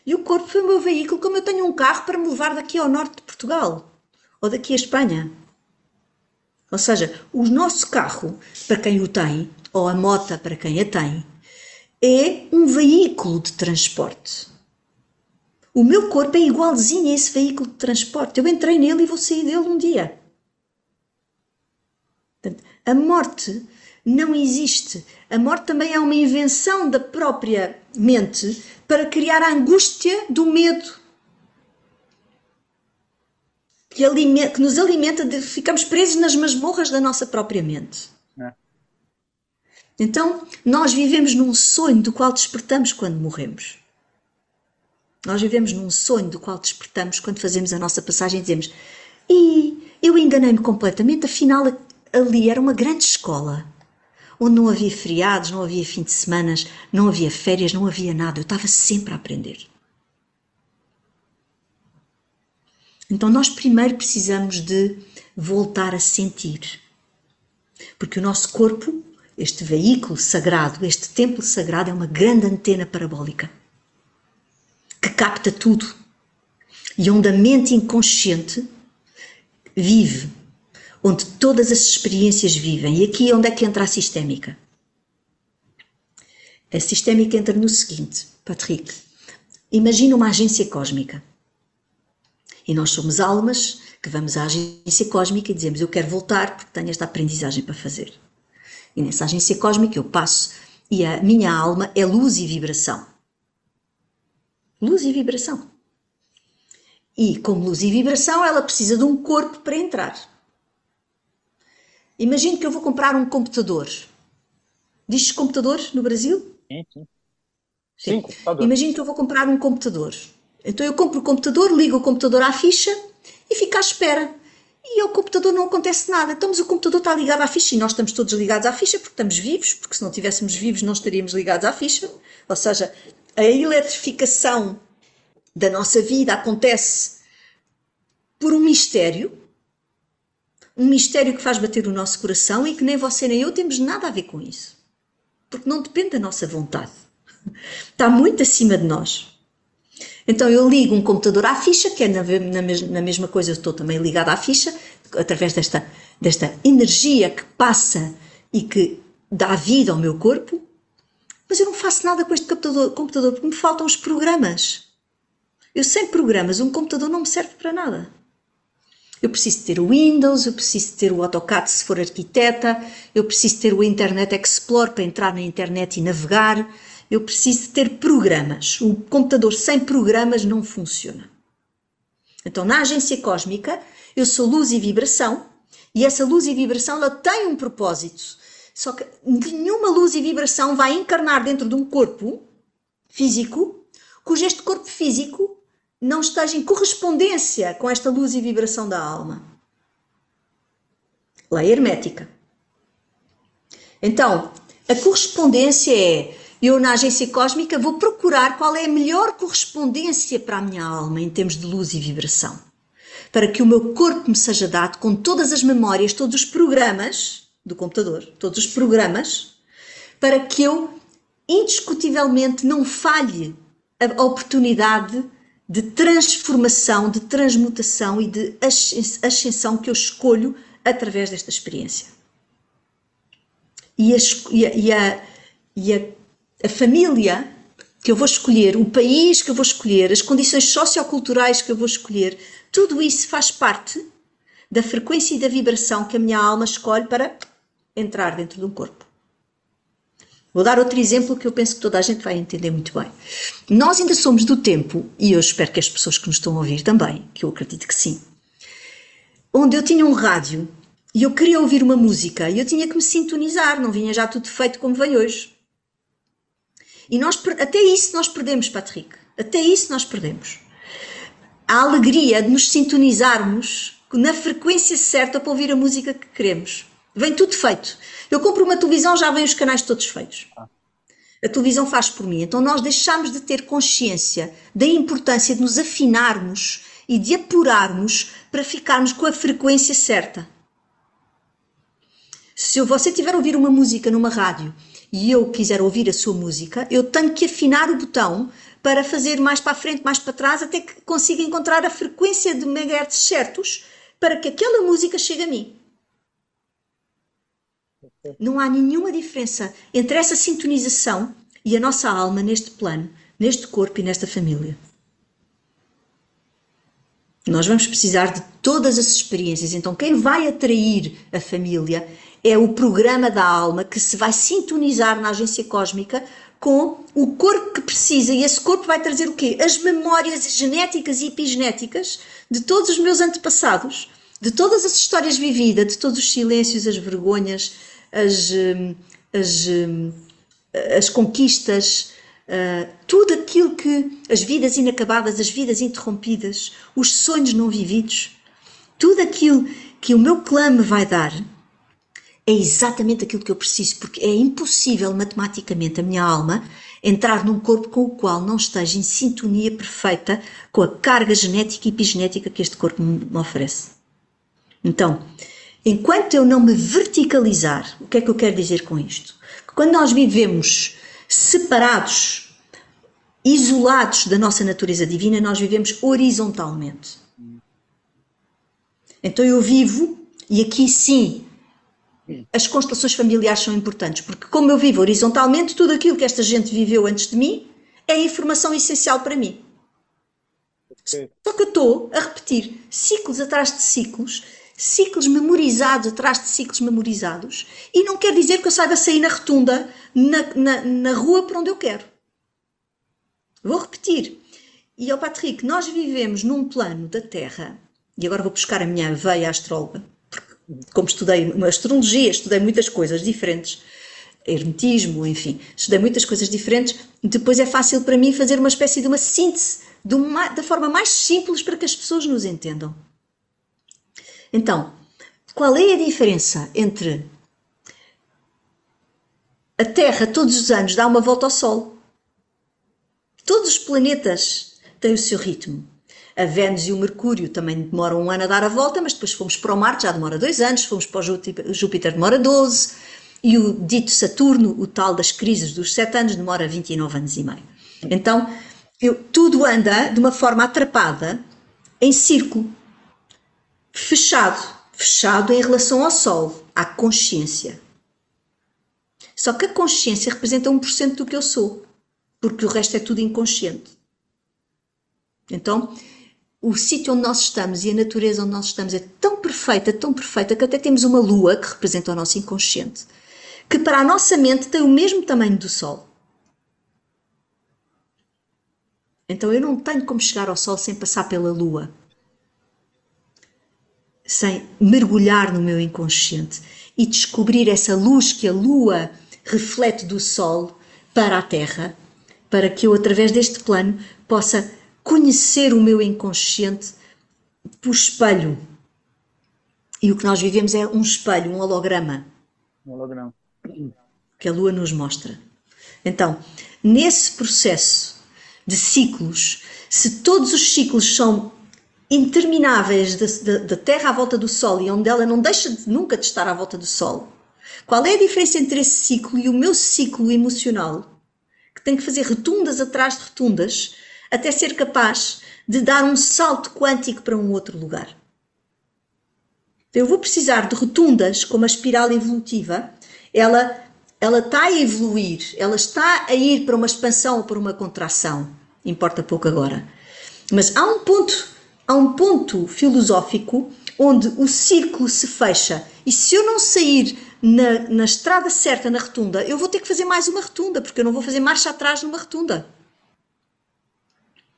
E o corpo foi o meu veículo, como eu tenho um carro para me levar daqui ao norte de Portugal ou daqui a Espanha. Ou seja, o nosso carro, para quem o tem, ou a mota para quem a tem, é um veículo de transporte. O meu corpo é igualzinho a esse veículo de transporte. Eu entrei nele e vou sair dele um dia. Portanto, a morte não existe. A morte também é uma invenção da própria mente para criar a angústia do medo. Que, alimenta, que nos alimenta de ficamos presos nas masmorras da nossa própria mente. É. Então, nós vivemos num sonho do qual despertamos quando morremos. Nós vivemos num sonho do qual despertamos quando fazemos a nossa passagem e dizemos: E eu enganei-me completamente, afinal ali era uma grande escola onde não havia feriados, não havia fim de semanas, não havia férias, não havia nada. Eu estava sempre a aprender. Então nós primeiro precisamos de voltar a sentir. Porque o nosso corpo, este veículo sagrado, este templo sagrado é uma grande antena parabólica que capta tudo e onde a mente inconsciente vive onde todas as experiências vivem. E aqui é onde é que entra a sistémica? A sistémica entra no seguinte, Patrick. Imagina uma agência cósmica. E nós somos almas que vamos à agência cósmica e dizemos: Eu quero voltar porque tenho esta aprendizagem para fazer. E nessa agência cósmica eu passo e a minha alma é luz e vibração. Luz e vibração. E como luz e vibração, ela precisa de um corpo para entrar. Imagino que eu vou comprar um computador. Diz computador no Brasil? Sim, sim. Sim, computador. Imagino que eu vou comprar um computador. Então eu compro o computador, ligo o computador à ficha e fico à espera. E ao computador não acontece nada. Então, mas o computador está ligado à ficha e nós estamos todos ligados à ficha porque estamos vivos, porque se não estivéssemos vivos não estaríamos ligados à ficha. Ou seja, a eletrificação da nossa vida acontece por um mistério um mistério que faz bater o nosso coração e que nem você nem eu temos nada a ver com isso. Porque não depende da nossa vontade. Está muito acima de nós. Então eu ligo um computador à ficha, que é na, na, na mesma coisa, eu estou também ligada à ficha, através desta, desta energia que passa e que dá vida ao meu corpo, Mas eu não faço nada com este computador, computador porque me faltam os programas. Eu sem programas, um computador não me serve para nada. Eu preciso ter o Windows, eu preciso ter o AutoCAD se for arquiteta, eu preciso ter o Internet Explorer para entrar na internet e navegar, eu preciso ter programas. O computador sem programas não funciona. Então, na agência cósmica, eu sou luz e vibração, e essa luz e vibração ela tem um propósito. Só que nenhuma luz e vibração vai encarnar dentro de um corpo físico, cujo este corpo físico não esteja em correspondência com esta luz e vibração da alma. Lei hermética. Então, a correspondência é eu na agência cósmica vou procurar qual é a melhor correspondência para a minha alma em termos de luz e vibração. Para que o meu corpo me seja dado com todas as memórias, todos os programas do computador, todos os programas, para que eu indiscutivelmente não falhe a oportunidade de transformação, de transmutação e de ascensão que eu escolho através desta experiência. E a, e a, e a, a família que eu vou escolher, o país que eu vou escolher, as condições socioculturais que eu vou escolher, tudo isso faz parte da frequência e da vibração que a minha alma escolhe para entrar dentro de um corpo. Vou dar outro exemplo que eu penso que toda a gente vai entender muito bem. Nós ainda somos do tempo, e eu espero que as pessoas que nos estão a ouvir também, que eu acredito que sim, onde eu tinha um rádio e eu queria ouvir uma música e eu tinha que me sintonizar, não vinha já tudo feito como vem hoje. E nós, até isso nós perdemos, Patrick. Até isso nós perdemos. A alegria de nos sintonizarmos na frequência certa para ouvir a música que queremos. Vem tudo feito. Eu compro uma televisão, já vem os canais todos feitos. A televisão faz por mim. Então nós deixamos de ter consciência da importância de nos afinarmos e de apurarmos para ficarmos com a frequência certa. Se você tiver a ouvir uma música numa rádio e eu quiser ouvir a sua música, eu tenho que afinar o botão para fazer mais para a frente, mais para trás, até que consiga encontrar a frequência de megahertz certos para que aquela música chegue a mim. Não há nenhuma diferença entre essa sintonização e a nossa alma neste plano, neste corpo e nesta família. Nós vamos precisar de todas as experiências. Então, quem vai atrair a família é o programa da alma que se vai sintonizar na agência cósmica com o corpo que precisa. E esse corpo vai trazer o quê? As memórias genéticas e epigenéticas de todos os meus antepassados, de todas as histórias vividas, de todos os silêncios, as vergonhas, as, hum, as, hum, as conquistas, uh, tudo aquilo que. as vidas inacabadas, as vidas interrompidas, os sonhos não vividos, tudo aquilo que o meu clã me vai dar é exatamente aquilo que eu preciso, porque é impossível matematicamente a minha alma entrar num corpo com o qual não esteja em sintonia perfeita com a carga genética e epigenética que este corpo me oferece. Então, Enquanto eu não me verticalizar, o que é que eu quero dizer com isto? Que quando nós vivemos separados, isolados da nossa natureza divina, nós vivemos horizontalmente. Então eu vivo, e aqui sim, as constelações familiares são importantes, porque como eu vivo horizontalmente, tudo aquilo que esta gente viveu antes de mim é informação essencial para mim. Só que eu estou a repetir ciclos atrás de ciclos ciclos memorizados atrás de ciclos memorizados. E não quer dizer que eu saiba sair na rotunda, na, na, na rua para onde eu quero. Vou repetir. E ao Patrick, nós vivemos num plano da Terra, e agora vou buscar a minha veia astróloga, como estudei astrologia, estudei muitas coisas diferentes, hermetismo, enfim, estudei muitas coisas diferentes, depois é fácil para mim fazer uma espécie de uma síntese de uma, da forma mais simples para que as pessoas nos entendam. Então, qual é a diferença entre a Terra todos os anos dá uma volta ao Sol? Todos os planetas têm o seu ritmo. A Vênus e o Mercúrio também demoram um ano a dar a volta, mas depois fomos para o Marte, já demora dois anos, fomos para o Júpiter, Júpiter demora 12, e o dito Saturno, o tal das crises dos sete anos, demora 29 anos e meio. Então, eu, tudo anda de uma forma atrapada, em círculo fechado, fechado em relação ao Sol, à consciência. Só que a consciência representa 1% do que eu sou, porque o resto é tudo inconsciente. Então, o sítio onde nós estamos e a natureza onde nós estamos é tão perfeita, tão perfeita, que até temos uma lua que representa o nosso inconsciente, que para a nossa mente tem o mesmo tamanho do Sol. Então eu não tenho como chegar ao Sol sem passar pela lua, sem mergulhar no meu inconsciente e descobrir essa luz que a lua reflete do Sol para a Terra, para que eu, através deste plano, possa conhecer o meu inconsciente por espelho. E o que nós vivemos é um espelho, um holograma. Um holograma. Que a Lua nos mostra. Então, nesse processo de ciclos, se todos os ciclos são intermináveis da Terra à volta do Sol e onde ela não deixa de, nunca de estar à volta do Sol, qual é a diferença entre esse ciclo e o meu ciclo emocional? Que tem que fazer retundas atrás de retundas até ser capaz de dar um salto quântico para um outro lugar. Eu vou precisar de rotundas como a espiral evolutiva. Ela, ela está a evoluir, ela está a ir para uma expansão ou para uma contração. Importa pouco agora. Mas há um ponto, há um ponto filosófico onde o círculo se fecha. E se eu não sair na, na estrada certa, na rotunda, eu vou ter que fazer mais uma rotunda, porque eu não vou fazer marcha atrás numa rotunda.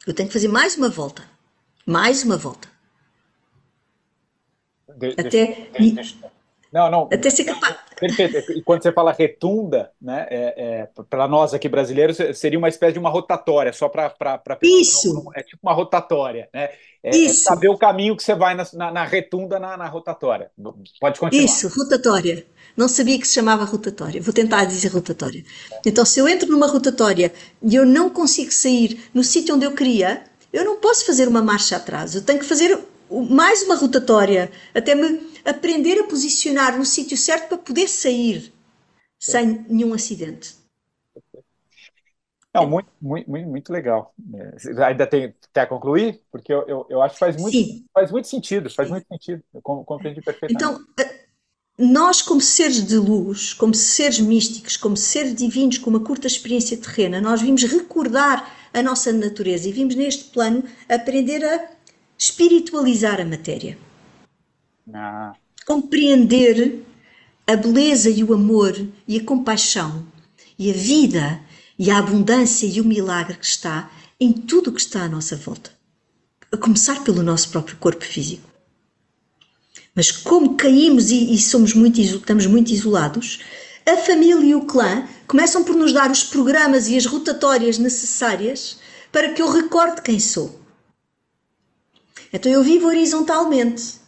Eu tenho que fazer mais uma volta. Mais uma volta. De, até. De, não, não. Até ser capaz. Perfeito. E quando você fala retunda, né, é, é para nós aqui brasileiros, seria uma espécie de uma rotatória, só para. Isso! Não, é tipo uma rotatória, né? É, é Isso. Saber o caminho que você vai na, na, na retunda, na, na, rotatória. Pode continuar. Isso, rotatória. Não sabia que se chamava rotatória. Vou tentar dizer rotatória. Então, se eu entro numa rotatória e eu não consigo sair no sítio onde eu queria, eu não posso fazer uma marcha atrás. Eu tenho que fazer mais uma rotatória até me aprender a posicionar no sítio certo para poder sair sem nenhum acidente. Não, muito, muito, muito legal. É, ainda tem quer concluir? Porque eu, eu, eu acho que faz muito, faz muito sentido, faz Sim. muito sentido. Eu compreendi perfeitamente. Então, nós, como seres de luz, como seres místicos, como seres divinos com uma curta experiência terrena, nós vimos recordar a nossa natureza e vimos neste plano aprender a espiritualizar a matéria. Ah. Compreender a beleza e o amor e a compaixão e a vida e a abundância e o milagre que está em tudo o que está à nossa volta. A começar pelo nosso próprio corpo físico. Mas como caímos e, e somos muito, estamos muito isolados, a família e o clã começam por nos dar os programas e as rotatórias necessárias para que eu recorde quem sou. Então eu vivo horizontalmente.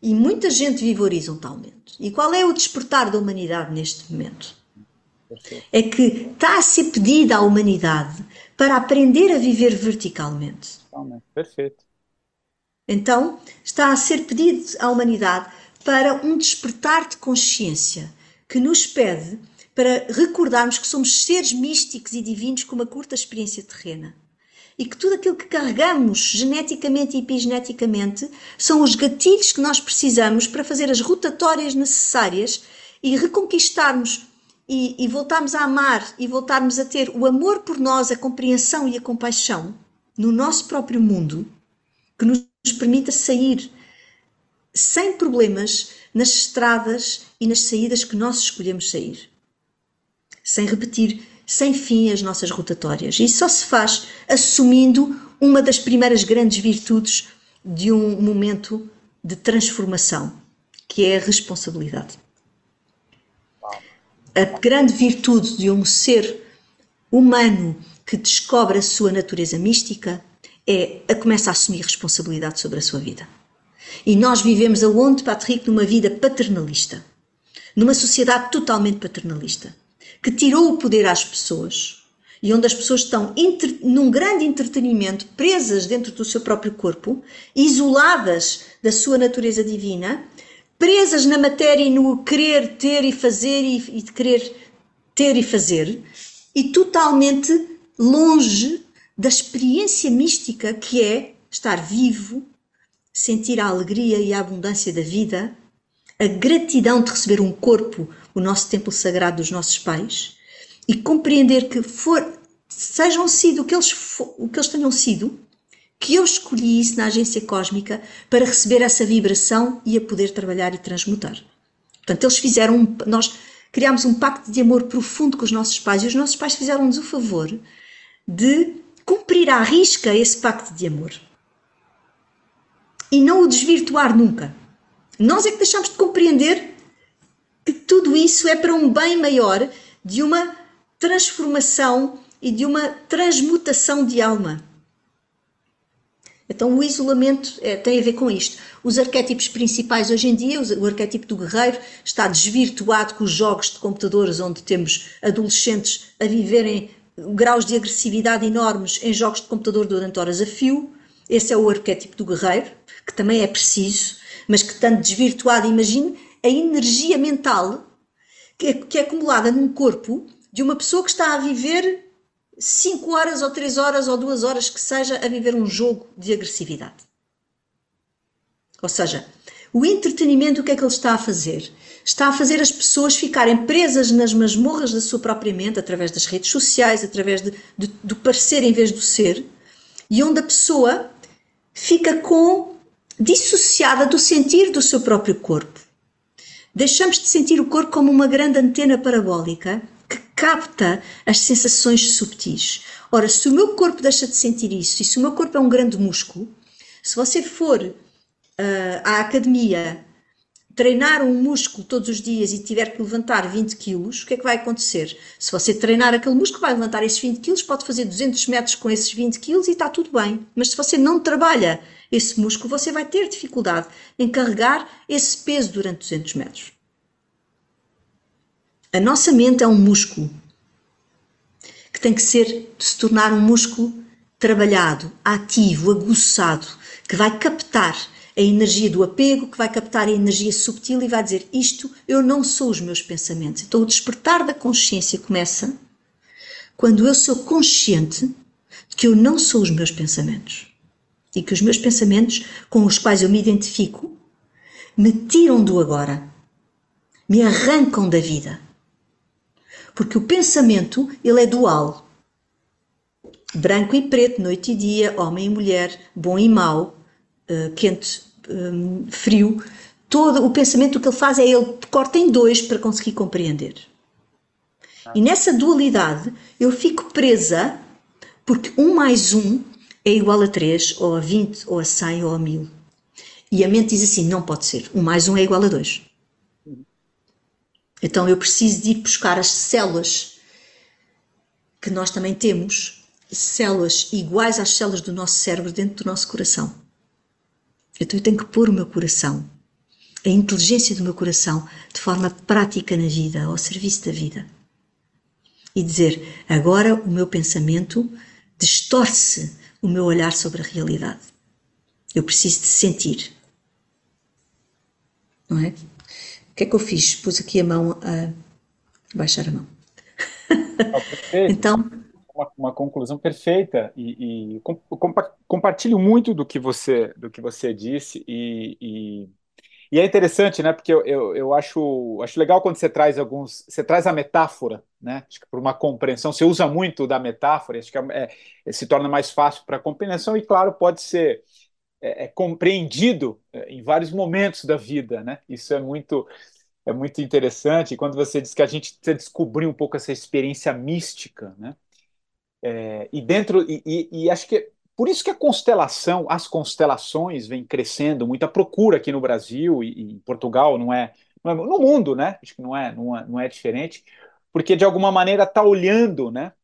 E muita gente vive horizontalmente. E qual é o despertar da humanidade neste momento? É que está a ser pedida à humanidade para aprender a viver verticalmente. Perfeito. Então, está a ser pedido à humanidade para um despertar de consciência que nos pede para recordarmos que somos seres místicos e divinos com uma curta experiência terrena. E que tudo aquilo que carregamos geneticamente e epigeneticamente são os gatilhos que nós precisamos para fazer as rotatórias necessárias e reconquistarmos e, e voltarmos a amar e voltarmos a ter o amor por nós, a compreensão e a compaixão no nosso próprio mundo, que nos permita sair sem problemas nas estradas e nas saídas que nós escolhemos sair. Sem repetir sem fim as nossas rotatórias. E só se faz assumindo uma das primeiras grandes virtudes de um momento de transformação, que é a responsabilidade. A grande virtude de um ser humano que descobre a sua natureza mística é a começa a assumir responsabilidade sobre a sua vida. E nós vivemos aonde, Patrick, numa vida paternalista, numa sociedade totalmente paternalista, que tirou o poder às pessoas e onde as pessoas estão num grande entretenimento, presas dentro do seu próprio corpo, isoladas da sua natureza divina, presas na matéria e no querer ter e fazer e, e querer ter e fazer, e totalmente longe da experiência mística que é estar vivo, sentir a alegria e a abundância da vida, a gratidão de receber um corpo, o nosso templo sagrado dos nossos pais, e compreender que for, sejam sido o que eles, o que eles tenham sido, que eu escolhi isso na agência cósmica para receber essa vibração e a poder trabalhar e transmutar. Portanto, eles fizeram, um, nós criámos um pacto de amor profundo com os nossos pais e os nossos pais fizeram-nos o favor de cumprir à risca esse pacto de amor e não o desvirtuar nunca. Nós é que deixamos de compreender que tudo isso é para um bem maior de uma transformação e de uma transmutação de alma. Então, o isolamento é, tem a ver com isto. Os arquétipos principais hoje em dia, o arquétipo do guerreiro, está desvirtuado com os jogos de computadores, onde temos adolescentes a viverem graus de agressividade enormes em jogos de computador durante horas a fio. Esse é o arquétipo do guerreiro, que também é preciso, mas que tanto desvirtuado, imagine a energia mental que é, que é acumulada num corpo de uma pessoa que está a viver 5 horas ou 3 horas ou 2 horas que seja a viver um jogo de agressividade. Ou seja, o entretenimento, o que é que ele está a fazer? Está a fazer as pessoas ficarem presas nas masmorras da sua própria mente, através das redes sociais, através de, de, do parecer em vez do ser, e onde a pessoa fica com dissociada do sentir do seu próprio corpo. Deixamos de sentir o corpo como uma grande antena parabólica que capta as sensações subtis. Ora, se o meu corpo deixa de sentir isso, e se o meu corpo é um grande músculo, se você for uh, à academia treinar um músculo todos os dias e tiver que levantar 20 quilos, o que é que vai acontecer? Se você treinar aquele músculo, vai levantar esses 20 quilos, pode fazer 200 metros com esses 20 quilos e está tudo bem. Mas se você não trabalha esse músculo, você vai ter dificuldade em carregar esse peso durante 200 metros. A nossa mente é um músculo que tem que ser, se tornar um músculo trabalhado, ativo, aguçado, que vai captar a energia do apego, que vai captar a energia subtil e vai dizer: Isto eu não sou os meus pensamentos. Então, o despertar da consciência começa quando eu sou consciente de que eu não sou os meus pensamentos e que os meus pensamentos com os quais eu me identifico me tiram do agora, me arrancam da vida. Porque o pensamento, ele é dual. Branco e preto, noite e dia, homem e mulher, bom e mau, uh, quente, um, frio. Todo o pensamento que ele faz é ele corta em dois para conseguir compreender. E nessa dualidade eu fico presa porque um mais um é igual a 3, ou a 20, ou a 100, ou a 1000. E a mente diz assim: não pode ser. Um mais um é igual a 2. Então eu preciso de ir buscar as células que nós também temos, células iguais às células do nosso cérebro dentro do nosso coração. Então eu tenho que pôr o meu coração, a inteligência do meu coração, de forma prática na vida, ao serviço da vida. E dizer: agora o meu pensamento distorce o meu olhar sobre a realidade. Eu preciso de sentir. Não é? O que é que eu fiz? Pus aqui a mão a baixar a mão. então. Uma, uma, conclusão perfeita e, e compa compartilho muito do que você do que você disse e, e, e é interessante, né? Porque eu, eu, eu, acho acho legal quando você traz alguns você traz a metáfora, né? Por uma compreensão você usa muito da metáfora, acho que é, é, se torna mais fácil para a compreensão e claro pode ser é, é compreendido é, em vários momentos da vida, né? Isso é muito é muito interessante. Quando você diz que a gente precisa descobrir um pouco essa experiência mística, né? É, e dentro e, e, e, acho que por isso que a constelação, as constelações vêm crescendo, muita procura aqui no Brasil e, e em Portugal, não é, não é, no mundo, né? Acho que não é, não é, não é diferente, porque de alguma maneira está olhando, né?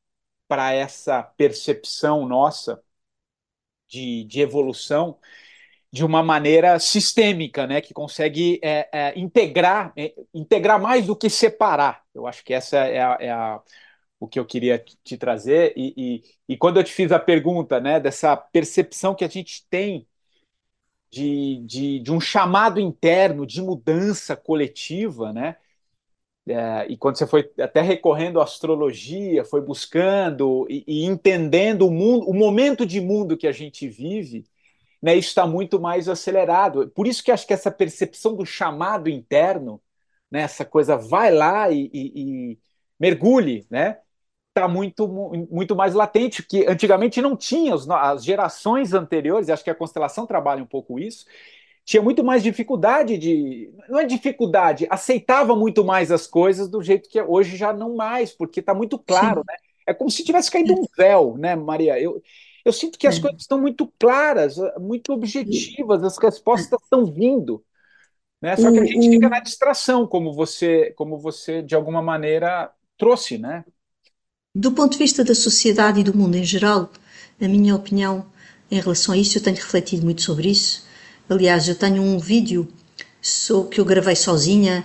Para essa percepção nossa de, de evolução de uma maneira sistêmica, né, que consegue é, é, integrar, é, integrar mais do que separar. Eu acho que essa é, a, é a, o que eu queria te trazer. E, e, e, quando eu te fiz a pergunta, né, dessa percepção que a gente tem de, de, de um chamado interno, de mudança coletiva, né, é, e quando você foi até recorrendo à astrologia, foi buscando e, e entendendo o mundo, o momento de mundo que a gente vive, né, isso está muito mais acelerado. Por isso que acho que essa percepção do chamado interno, né, essa coisa vai lá e, e, e mergulhe, né, está muito, muito mais latente, que antigamente não tinha, as gerações anteriores, acho que a constelação trabalha um pouco isso, tinha muito mais dificuldade de. Não é dificuldade, aceitava muito mais as coisas do jeito que é, hoje já não mais, porque está muito claro, Sim. né? É como se tivesse caído um véu, né, Maria? Eu, eu sinto que as é. coisas estão muito claras, muito objetivas, as respostas estão vindo. Né? Só que a gente fica na distração, como você, como você de alguma maneira trouxe, né? Do ponto de vista da sociedade e do mundo em geral, a minha opinião em relação a isso, eu tenho refletido muito sobre isso. Aliás, eu tenho um vídeo que eu gravei sozinha,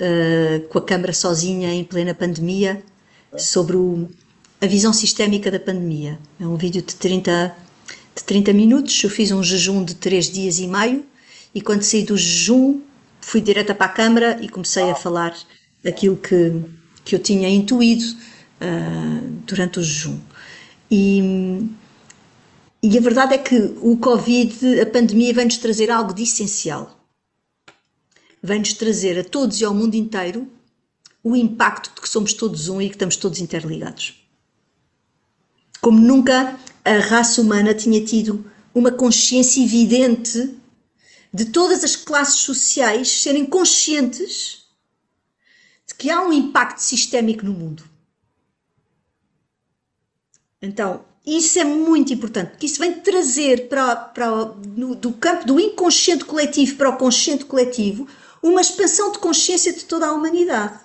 uh, com a câmera sozinha em plena pandemia, sobre o, a visão sistémica da pandemia. É um vídeo de 30, de 30 minutos. Eu fiz um jejum de 3 dias e meio e quando saí do jejum fui direta para a câmara e comecei a falar aquilo que, que eu tinha intuído uh, durante o jejum. E, e a verdade é que o Covid, a pandemia, vem-nos trazer algo de essencial. Vem-nos trazer a todos e ao mundo inteiro o impacto de que somos todos um e que estamos todos interligados. Como nunca a raça humana tinha tido uma consciência evidente de todas as classes sociais serem conscientes de que há um impacto sistémico no mundo. Então, isso é muito importante, porque isso vem trazer para, para no, do campo do inconsciente coletivo para o consciente coletivo uma expansão de consciência de toda a humanidade.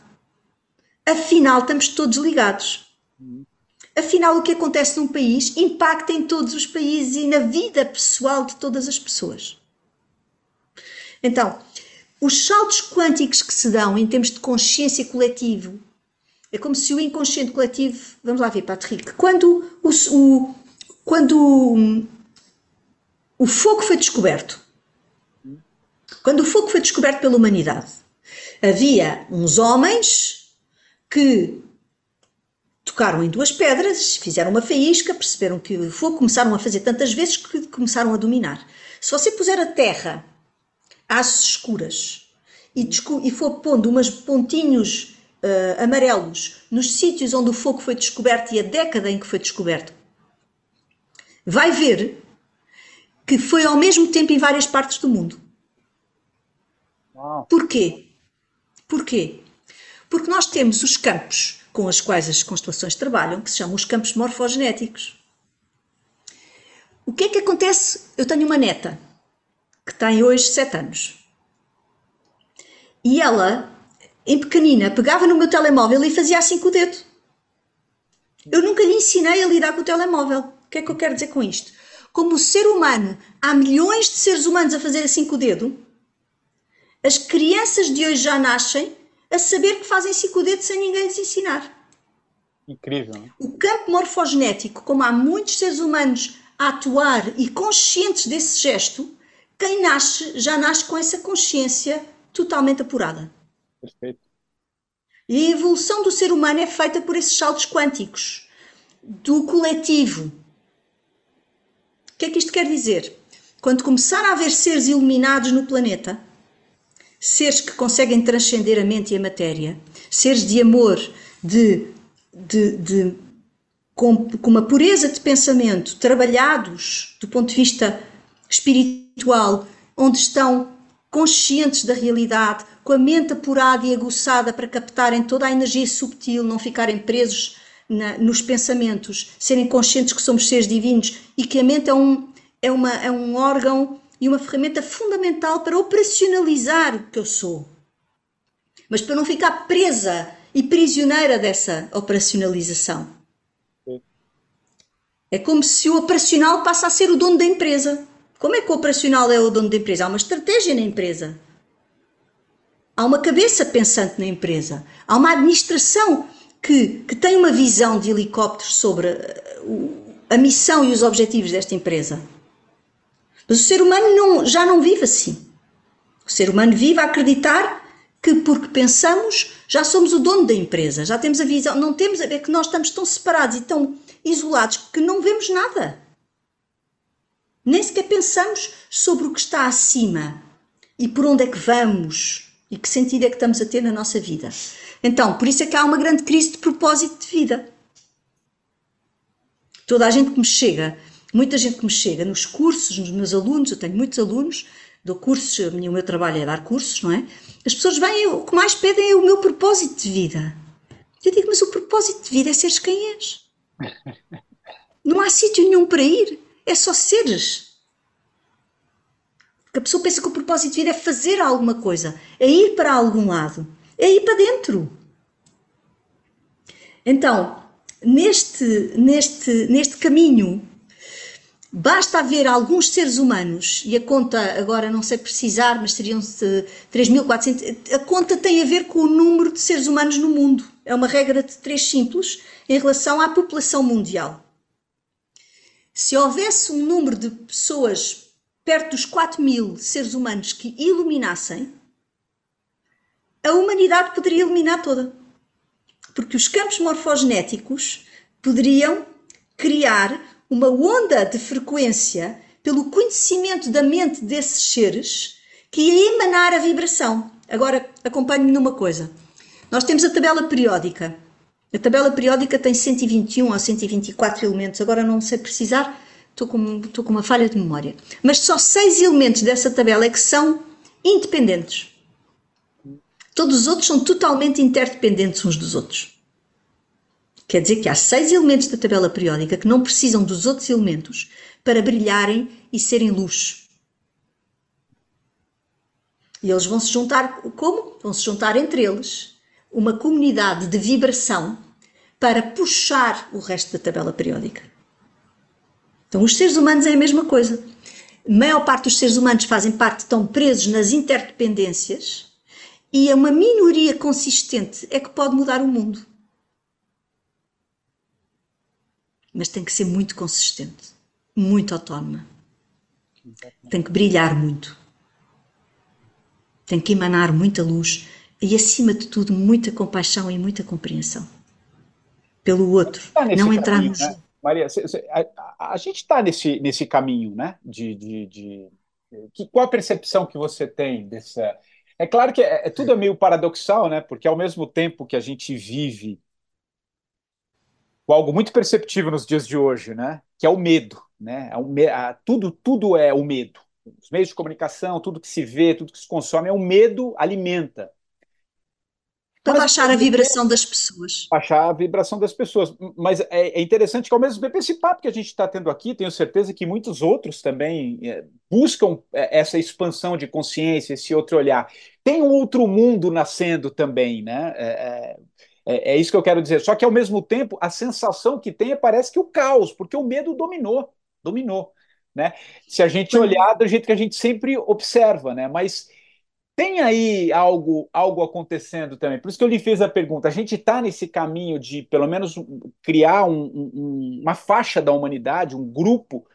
Afinal, estamos todos ligados. Afinal, o que acontece num país impacta em todos os países e na vida pessoal de todas as pessoas. Então, os saltos quânticos que se dão em termos de consciência coletivo é como se o inconsciente coletivo. Vamos lá ver, Patrick. Quando o, o, quando o fogo foi descoberto, quando o fogo foi descoberto pela humanidade, havia uns homens que tocaram em duas pedras, fizeram uma faísca, perceberam que o fogo começaram a fazer tantas vezes que começaram a dominar. Se você puser a terra às escuras e, e for pondo umas pontinhos uh, amarelos nos sítios onde o fogo foi descoberto e a década em que foi descoberto, vai ver que foi ao mesmo tempo em várias partes do mundo. Porquê? Porquê? Porque nós temos os campos com os quais as constelações trabalham, que se chamam os campos morfogenéticos. O que é que acontece? Eu tenho uma neta que tem hoje 7 anos. E ela em pequenina, pegava no meu telemóvel e fazia assim com o dedo. Eu nunca lhe ensinei a lidar com o telemóvel. O que é que eu quero dizer com isto? Como o ser humano, há milhões de seres humanos a fazer assim com o dedo, as crianças de hoje já nascem a saber que fazem assim com o dedo sem ninguém lhes ensinar. Incrível. Não? O campo morfogenético, como há muitos seres humanos a atuar e conscientes desse gesto, quem nasce já nasce com essa consciência totalmente apurada. Perfeito. E a evolução do ser humano é feita por esses saltos quânticos do coletivo. O que é que isto quer dizer? Quando começar a haver seres iluminados no planeta, seres que conseguem transcender a mente e a matéria, seres de amor, de, de, de com, com uma pureza de pensamento, trabalhados do ponto de vista espiritual, onde estão conscientes da realidade, com a mente apurada e aguçada para captarem toda a energia subtil, não ficarem presos na, nos pensamentos, serem conscientes que somos seres divinos e que a mente é um, é, uma, é um órgão e uma ferramenta fundamental para operacionalizar o que eu sou. Mas para não ficar presa e prisioneira dessa operacionalização. É como se o operacional passa a ser o dono da empresa. Como é que o operacional é o dono da empresa? Há uma estratégia na empresa. Há uma cabeça pensante na empresa. Há uma administração que, que tem uma visão de helicóptero sobre uh, a missão e os objetivos desta empresa. Mas o ser humano não, já não vive assim. O ser humano vive a acreditar que porque pensamos já somos o dono da empresa, já temos a visão, não temos a ver que nós estamos tão separados e tão isolados que não vemos nada. Nem sequer pensamos sobre o que está acima e por onde é que vamos e que sentido é que estamos a ter na nossa vida. Então, por isso é que há uma grande crise de propósito de vida. Toda a gente que me chega, muita gente que me chega nos cursos, nos meus alunos, eu tenho muitos alunos, dou cursos, o meu trabalho é dar cursos, não é? As pessoas vêm, o que mais pedem é o meu propósito de vida. Eu digo, mas o propósito de vida é seres quem és. Não há sítio nenhum para ir, é só seres. Porque a pessoa pensa que o propósito de vida é fazer alguma coisa, é ir para algum lado, é ir para dentro. Então, neste, neste, neste caminho Basta haver alguns seres humanos, e a conta agora não sei precisar, mas seriam 3.400. A conta tem a ver com o número de seres humanos no mundo. É uma regra de três simples em relação à população mundial. Se houvesse um número de pessoas perto dos 4 mil seres humanos que iluminassem, a humanidade poderia iluminar toda. Porque os campos morfogenéticos poderiam criar uma onda de frequência pelo conhecimento da mente desses seres que ia emanar a vibração. Agora, acompanhe-me numa coisa. Nós temos a tabela periódica. A tabela periódica tem 121 ou 124 elementos. Agora não sei precisar, estou com, estou com uma falha de memória. Mas só seis elementos dessa tabela é que são independentes. Todos os outros são totalmente interdependentes uns dos outros. Quer dizer que há seis elementos da tabela periódica que não precisam dos outros elementos para brilharem e serem luz. E eles vão se juntar como? Vão se juntar entre eles uma comunidade de vibração para puxar o resto da tabela periódica. Então, os seres humanos é a mesma coisa. A maior parte dos seres humanos fazem parte, estão presos nas interdependências e é uma minoria consistente é que pode mudar o mundo. mas tem que ser muito consistente, muito autónoma. Tem que brilhar muito. Tem que emanar muita luz e, acima de tudo, muita compaixão e muita compreensão pelo outro. Não entrar no né? Maria, a, a, gente está nesse, nesse caminho, né? De, de, de, que, qual a percepção que você tem dessa? É claro que é, é, tudo é meio paradoxal, né? Porque ao mesmo tempo que a gente vive com algo muito perceptível nos dias de hoje, né? Que é o medo, né? É a, tudo, tudo é o medo. Os meios de comunicação, tudo que se vê, tudo que se consome, é o medo alimenta. Para baixar a vibração das pessoas. Baixar a vibração das pessoas. Mas é, é interessante que, ao mesmo tempo, esse papo que a gente está tendo aqui, tenho certeza que muitos outros também é, buscam é, essa expansão de consciência, esse outro olhar. Tem um outro mundo nascendo também, né? É, é é, é, isso que eu quero dizer. Só que, ao mesmo tempo, a sensação que tem é parece que o caos, porque o medo dominou. Dominou. Né? Se a gente olhar do jeito que a gente sempre observa, né? Mas tem aí algo, algo acontecendo também. Por isso que eu lhe fiz a pergunta. A gente está nesse caminho de, pelo menos, criar um, um, uma faixa da humanidade, um grupo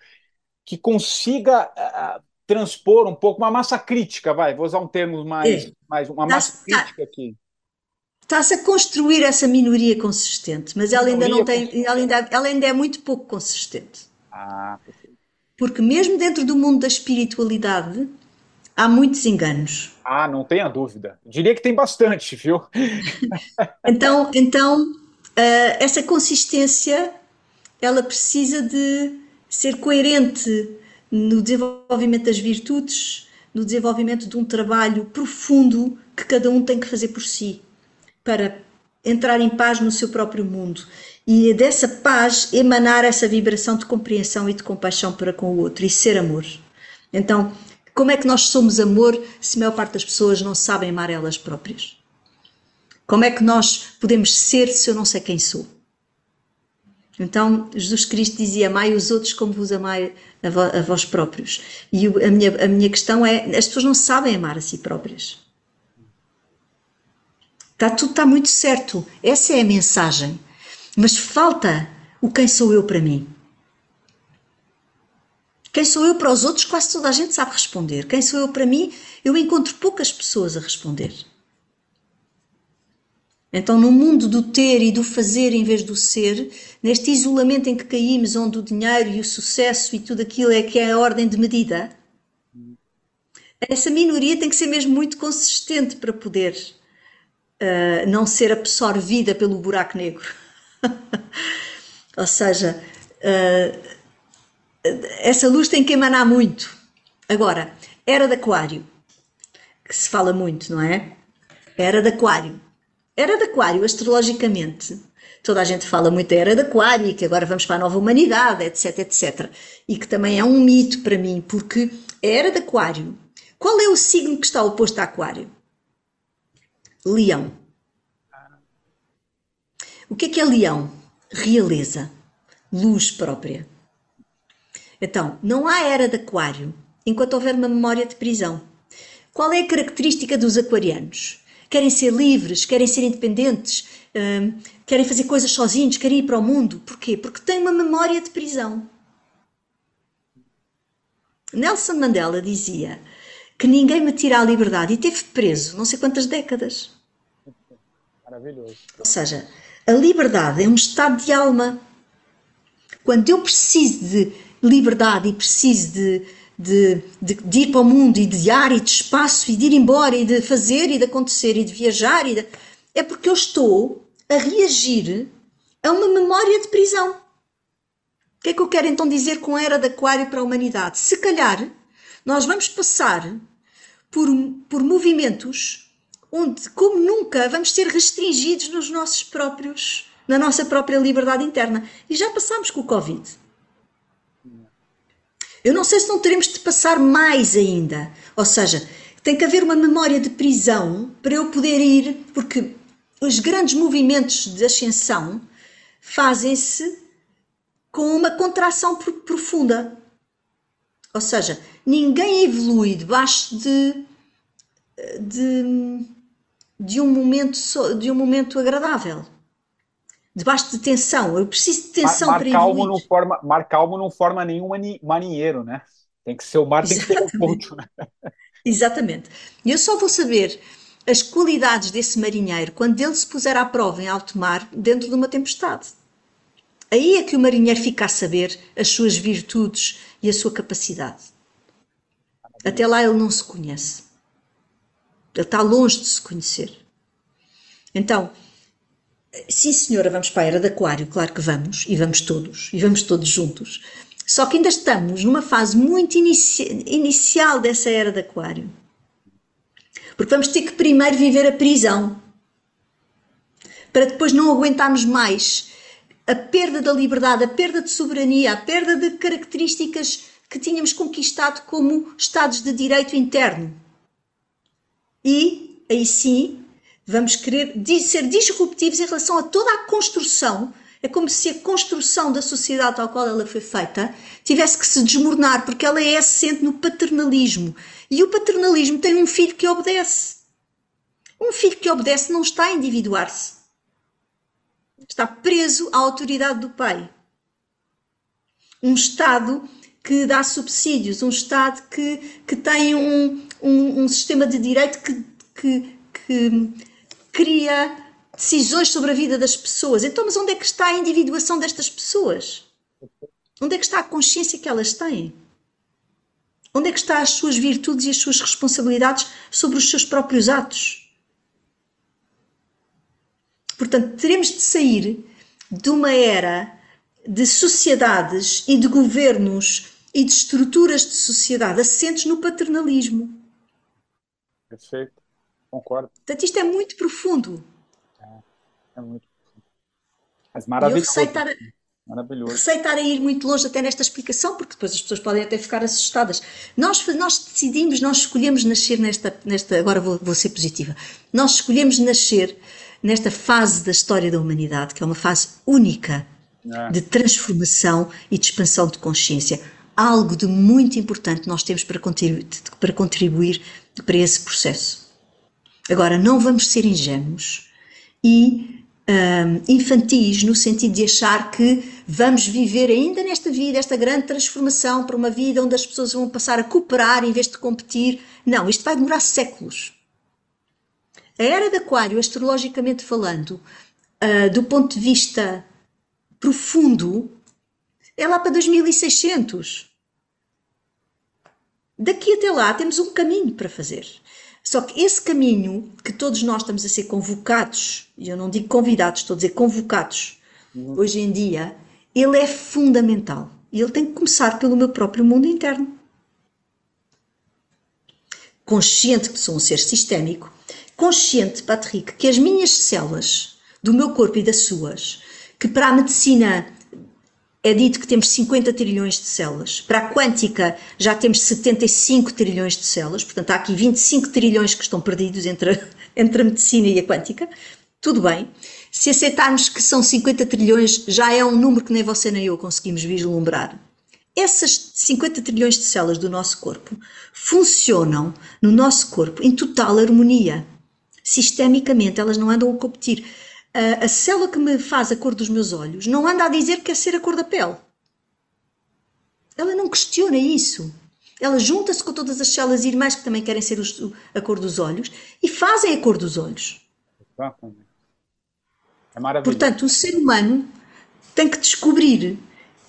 que consiga uh, transpor um pouco uma massa crítica, vai, vou usar um termo mais, é. mais uma massa tá, crítica aqui. Está-se a construir essa minoria consistente, mas ela ainda não tem, ela ainda, ela ainda é muito pouco consistente. Ah, perfeito. Porque mesmo dentro do mundo da espiritualidade há muitos enganos. Ah, não tenha dúvida. Diria que tem bastante, viu? então, então uh, essa consistência ela precisa de ser coerente no desenvolvimento das virtudes, no desenvolvimento de um trabalho profundo que cada um tem que fazer por si para entrar em paz no seu próprio mundo e dessa paz emanar essa vibração de compreensão e de compaixão para com o outro e ser amor. Então, como é que nós somos amor se a maior parte das pessoas não sabem amar elas próprias? Como é que nós podemos ser se eu não sei quem sou? Então, Jesus Cristo dizia: Amai os outros como vos amai a, vós próprios. E a minha, a minha questão é: as pessoas não sabem amar a si próprias. Está tudo está muito certo. Essa é a mensagem. Mas falta o quem sou eu para mim. Quem sou eu para os outros, quase toda a gente sabe responder. Quem sou eu para mim, eu encontro poucas pessoas a responder. Então, no mundo do ter e do fazer em vez do ser, neste isolamento em que caímos, onde o dinheiro e o sucesso e tudo aquilo é que é a ordem de medida, essa minoria tem que ser mesmo muito consistente para poder uh, não ser absorvida pelo buraco negro. Ou seja, uh, essa luz tem que emanar muito. Agora, era de Aquário, que se fala muito, não é? Era de Aquário. Era de Aquário, astrologicamente. Toda a gente fala muito da Era de Aquário e que agora vamos para a nova humanidade, etc, etc. E que também é um mito para mim, porque Era de Aquário. Qual é o signo que está oposto a Aquário? Leão. O que é que é Leão? Realeza, luz própria. Então, não há era de Aquário enquanto houver uma memória de prisão. Qual é a característica dos aquarianos? Querem ser livres, querem ser independentes, hum, querem fazer coisas sozinhos, querem ir para o mundo. Porquê? Porque têm uma memória de prisão. Nelson Mandela dizia que ninguém me tira a liberdade e teve preso não sei quantas décadas. Maravilhoso. Ou seja, a liberdade é um estado de alma. Quando eu preciso de liberdade e preciso de, de, de, de, ir para o mundo e de ar e de espaço e de ir embora e de fazer e de acontecer e de viajar, e de... é porque eu estou a reagir a uma memória de prisão. O que é que eu quero então dizer com a era de Aquário para a humanidade? Se calhar nós vamos passar por, por movimentos onde, como nunca, vamos ser restringidos nos nossos próprios, na nossa própria liberdade interna. E já passámos com o Covid. Eu não sei se não teremos de passar mais ainda. Ou seja, tem que haver uma memória de prisão para eu poder ir, porque os grandes movimentos de ascensão fazem-se com uma contração profunda. Ou seja, ninguém evolui debaixo de, de, de, um, momento, de um momento agradável. Debaixo de tensão. Eu preciso de tensão mar, para calmo não forma Mar calmo não forma nenhum marinheiro, né? Tem que ser o mar, tem que ser o ponto. Né? Exatamente. E eu só vou saber as qualidades desse marinheiro quando ele se puser à prova em alto mar dentro de uma tempestade. Aí é que o marinheiro fica a saber as suas virtudes e a sua capacidade. Até lá ele não se conhece. Ele está longe de se conhecer. Então, sim senhora, vamos para a era de aquário, claro que vamos, e vamos todos, e vamos todos juntos. Só que ainda estamos numa fase muito inici inicial dessa era de aquário. Porque vamos ter que primeiro viver a prisão, para depois não aguentarmos mais a perda da liberdade, a perda de soberania, a perda de características que tínhamos conquistado como Estados de Direito interno. E, aí sim, vamos querer ser disruptivos em relação a toda a construção. É como se a construção da sociedade tal qual ela foi feita tivesse que se desmoronar, porque ela é assente no paternalismo. E o paternalismo tem um filho que obedece. Um filho que obedece não está a individuar-se. Está preso à autoridade do pai. Um Estado que dá subsídios, um Estado que, que tem um, um, um sistema de direito que, que, que cria decisões sobre a vida das pessoas. Então, mas onde é que está a individuação destas pessoas? Onde é que está a consciência que elas têm? Onde é que estão as suas virtudes e as suas responsabilidades sobre os seus próprios atos? Portanto, teremos de sair de uma era de sociedades e de governos e de estruturas de sociedade assentes no paternalismo. Perfeito, concordo. Portanto, isto é muito profundo. É, é muito profundo. Mas maravilhoso. Receitar, maravilhoso. Receitar a ir muito longe até nesta explicação, porque depois as pessoas podem até ficar assustadas. Nós, nós decidimos, nós escolhemos nascer nesta, nesta agora vou, vou ser positiva, nós escolhemos nascer nesta fase da história da humanidade, que é uma fase única é. de transformação e de expansão de consciência algo de muito importante nós temos para contribuir, para contribuir para esse processo. Agora, não vamos ser ingênuos e um, infantis no sentido de achar que vamos viver ainda nesta vida esta grande transformação para uma vida onde as pessoas vão passar a cooperar em vez de competir. Não, isto vai demorar séculos. A era de Aquário, astrologicamente falando, uh, do ponto de vista profundo, é lá para 2600. Daqui até lá temos um caminho para fazer. Só que esse caminho que todos nós estamos a ser convocados, e eu não digo convidados, estou a dizer convocados, uhum. hoje em dia, ele é fundamental. E ele tem que começar pelo meu próprio mundo interno. Consciente que sou um ser sistémico, consciente, Patrick, que as minhas células do meu corpo e das suas, que para a medicina é dito que temos 50 trilhões de células. Para a quântica já temos 75 trilhões de células, portanto há aqui 25 trilhões que estão perdidos entre a, entre a medicina e a quântica. Tudo bem. Se aceitarmos que são 50 trilhões, já é um número que nem você nem eu conseguimos vislumbrar. Essas 50 trilhões de células do nosso corpo funcionam no nosso corpo em total harmonia. Sistemicamente, elas não andam a competir a, a célula que me faz a cor dos meus olhos não anda a dizer que quer ser a cor da pele. Ela não questiona isso. Ela junta-se com todas as células irmãs que também querem ser os, a cor dos olhos e fazem a cor dos olhos. É maravilhoso. Portanto, o ser humano tem que descobrir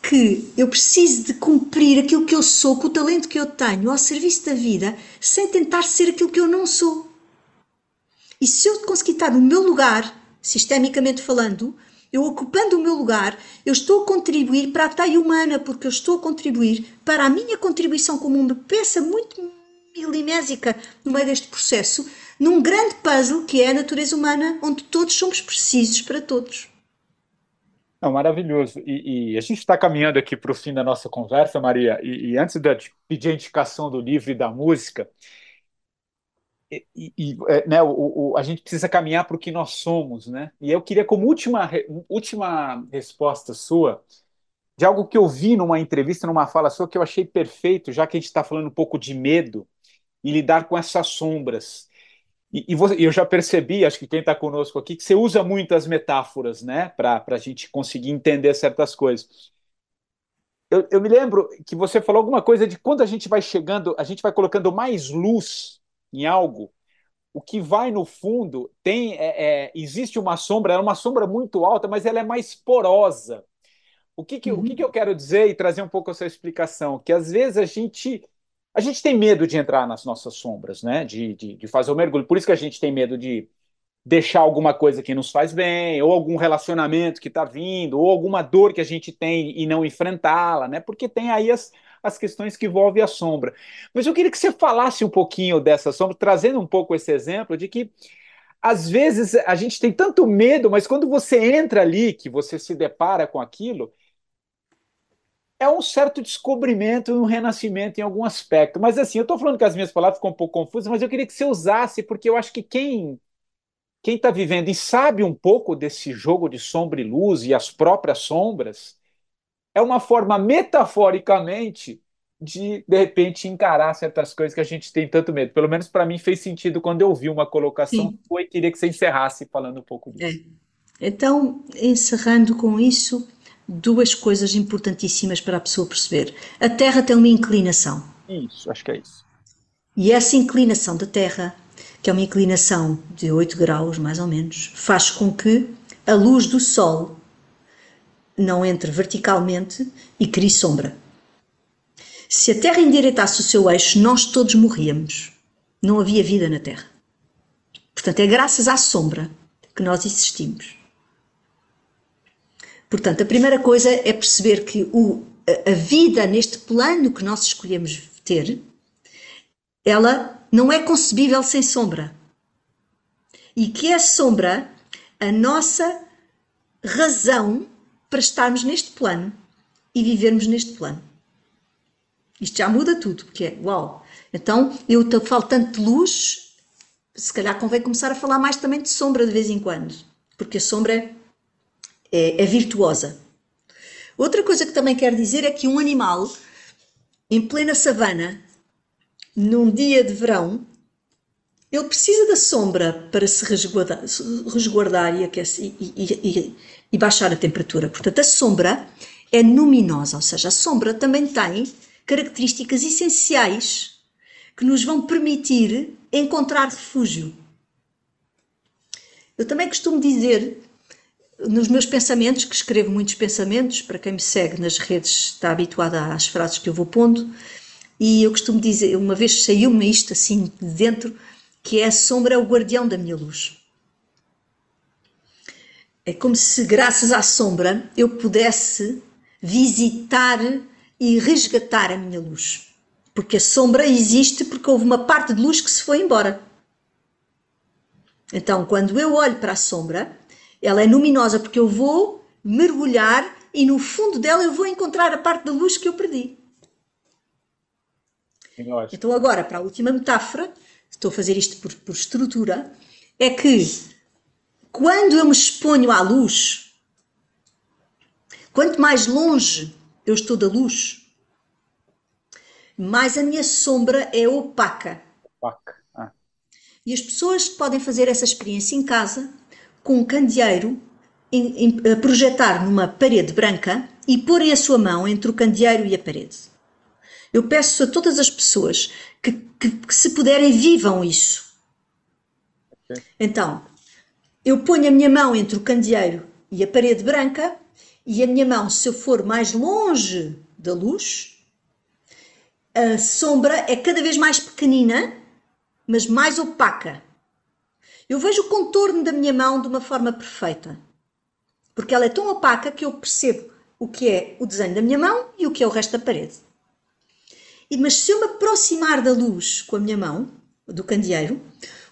que eu preciso de cumprir aquilo que eu sou, com o talento que eu tenho, ao serviço da vida, sem tentar ser aquilo que eu não sou. E se eu conseguir estar no meu lugar, sistemicamente falando, eu ocupando o meu lugar, eu estou a contribuir para a taia humana, porque eu estou a contribuir para a minha contribuição como uma peça muito milimésica no meio deste processo, num grande puzzle que é a natureza humana, onde todos somos precisos para todos. Não, maravilhoso. E, e, a gente está caminhando aqui para o fim da nossa conversa, Maria. E, e antes de pedir a indicação do livro e da música, e, e é, né, o, o, a gente precisa caminhar para o que nós somos, né? E eu queria, como última, última resposta sua, de algo que eu vi numa entrevista, numa fala sua, que eu achei perfeito, já que a gente está falando um pouco de medo e lidar com essas sombras. E, e você, eu já percebi, acho que quem está conosco aqui, que você usa muitas metáforas, né, para a gente conseguir entender certas coisas. Eu, eu me lembro que você falou alguma coisa de quando a gente vai chegando, a gente vai colocando mais luz em algo, o que vai no fundo tem é, é, existe uma sombra, é uma sombra muito alta, mas ela é mais porosa. O que, que, uhum. o que, que eu quero dizer e trazer um pouco essa explicação? Que às vezes a gente a gente tem medo de entrar nas nossas sombras, né? De, de, de fazer o mergulho. Por isso que a gente tem medo de deixar alguma coisa que nos faz bem, ou algum relacionamento que está vindo, ou alguma dor que a gente tem e não enfrentá-la, né? Porque tem aí as, as questões que envolvem a sombra. Mas eu queria que você falasse um pouquinho dessa sombra, trazendo um pouco esse exemplo de que às vezes a gente tem tanto medo, mas quando você entra ali, que você se depara com aquilo, é um certo descobrimento, um renascimento em algum aspecto. Mas assim, eu estou falando que as minhas palavras ficam um pouco confusas, mas eu queria que você usasse, porque eu acho que quem quem está vivendo e sabe um pouco desse jogo de sombra e luz e as próprias sombras, é uma forma metaforicamente de, de repente, encarar certas coisas que a gente tem tanto medo. Pelo menos para mim fez sentido quando eu vi uma colocação Sim. foi queria que você encerrasse falando um pouco disso. É. Então, encerrando com isso, duas coisas importantíssimas para a pessoa perceber. A Terra tem uma inclinação. Isso, acho que é isso. E essa inclinação da Terra, que é uma inclinação de 8 graus, mais ou menos, faz com que a luz do Sol não entre verticalmente e crie sombra. Se a Terra endireitasse o seu eixo, nós todos morríamos. Não havia vida na Terra. Portanto, é graças à sombra que nós existimos. Portanto, a primeira coisa é perceber que o, a vida neste plano que nós escolhemos ter, ela não é concebível sem sombra. E que é a sombra a nossa razão para estarmos neste plano e vivermos neste plano. Isto já muda tudo, porque é uau. Então, eu falo tanto de luz, se calhar convém começar a falar mais também de sombra de vez em quando, porque a sombra é, é, virtuosa. Outra coisa que também quero dizer é que um animal em plena savana, num dia de verão, ele precisa da sombra para se resguardar, resguardar e, aquecer, e, e, e baixar a temperatura. Portanto, a sombra é luminosa, ou seja, a sombra também tem características essenciais que nos vão permitir encontrar refúgio. Eu também costumo dizer nos meus pensamentos, que escrevo muitos pensamentos, para quem me segue nas redes está habituado às frases que eu vou pondo, e eu costumo dizer, uma vez saiu-me isto assim de dentro, que é a sombra é o guardião da minha luz. É como se, graças à sombra, eu pudesse visitar e resgatar a minha luz. Porque a sombra existe porque houve uma parte de luz que se foi embora. Então, quando eu olho para a sombra, ela é luminosa porque eu vou mergulhar e no fundo dela eu vou encontrar a parte da luz que eu perdi. Então, agora, para a última metáfora, estou a fazer isto por, por estrutura, é que quando eu me exponho à luz, quanto mais longe eu estou da luz, mais a minha sombra é opaca. Opaca. Ah. E as pessoas podem fazer essa experiência em casa com um candeeiro em, em, a projetar numa parede branca e porem a sua mão entre o candeeiro e a parede. Eu peço a todas as pessoas que, que, que se puderem, vivam isso. Okay. Então, eu ponho a minha mão entre o candeeiro e a parede branca e a minha mão, se eu for mais longe da luz, a sombra é cada vez mais pequenina, mas mais opaca. Eu vejo o contorno da minha mão de uma forma perfeita, porque ela é tão opaca que eu percebo o que é o desenho da minha mão e o que é o resto da parede. E, mas se eu me aproximar da luz com a minha mão, do candeeiro,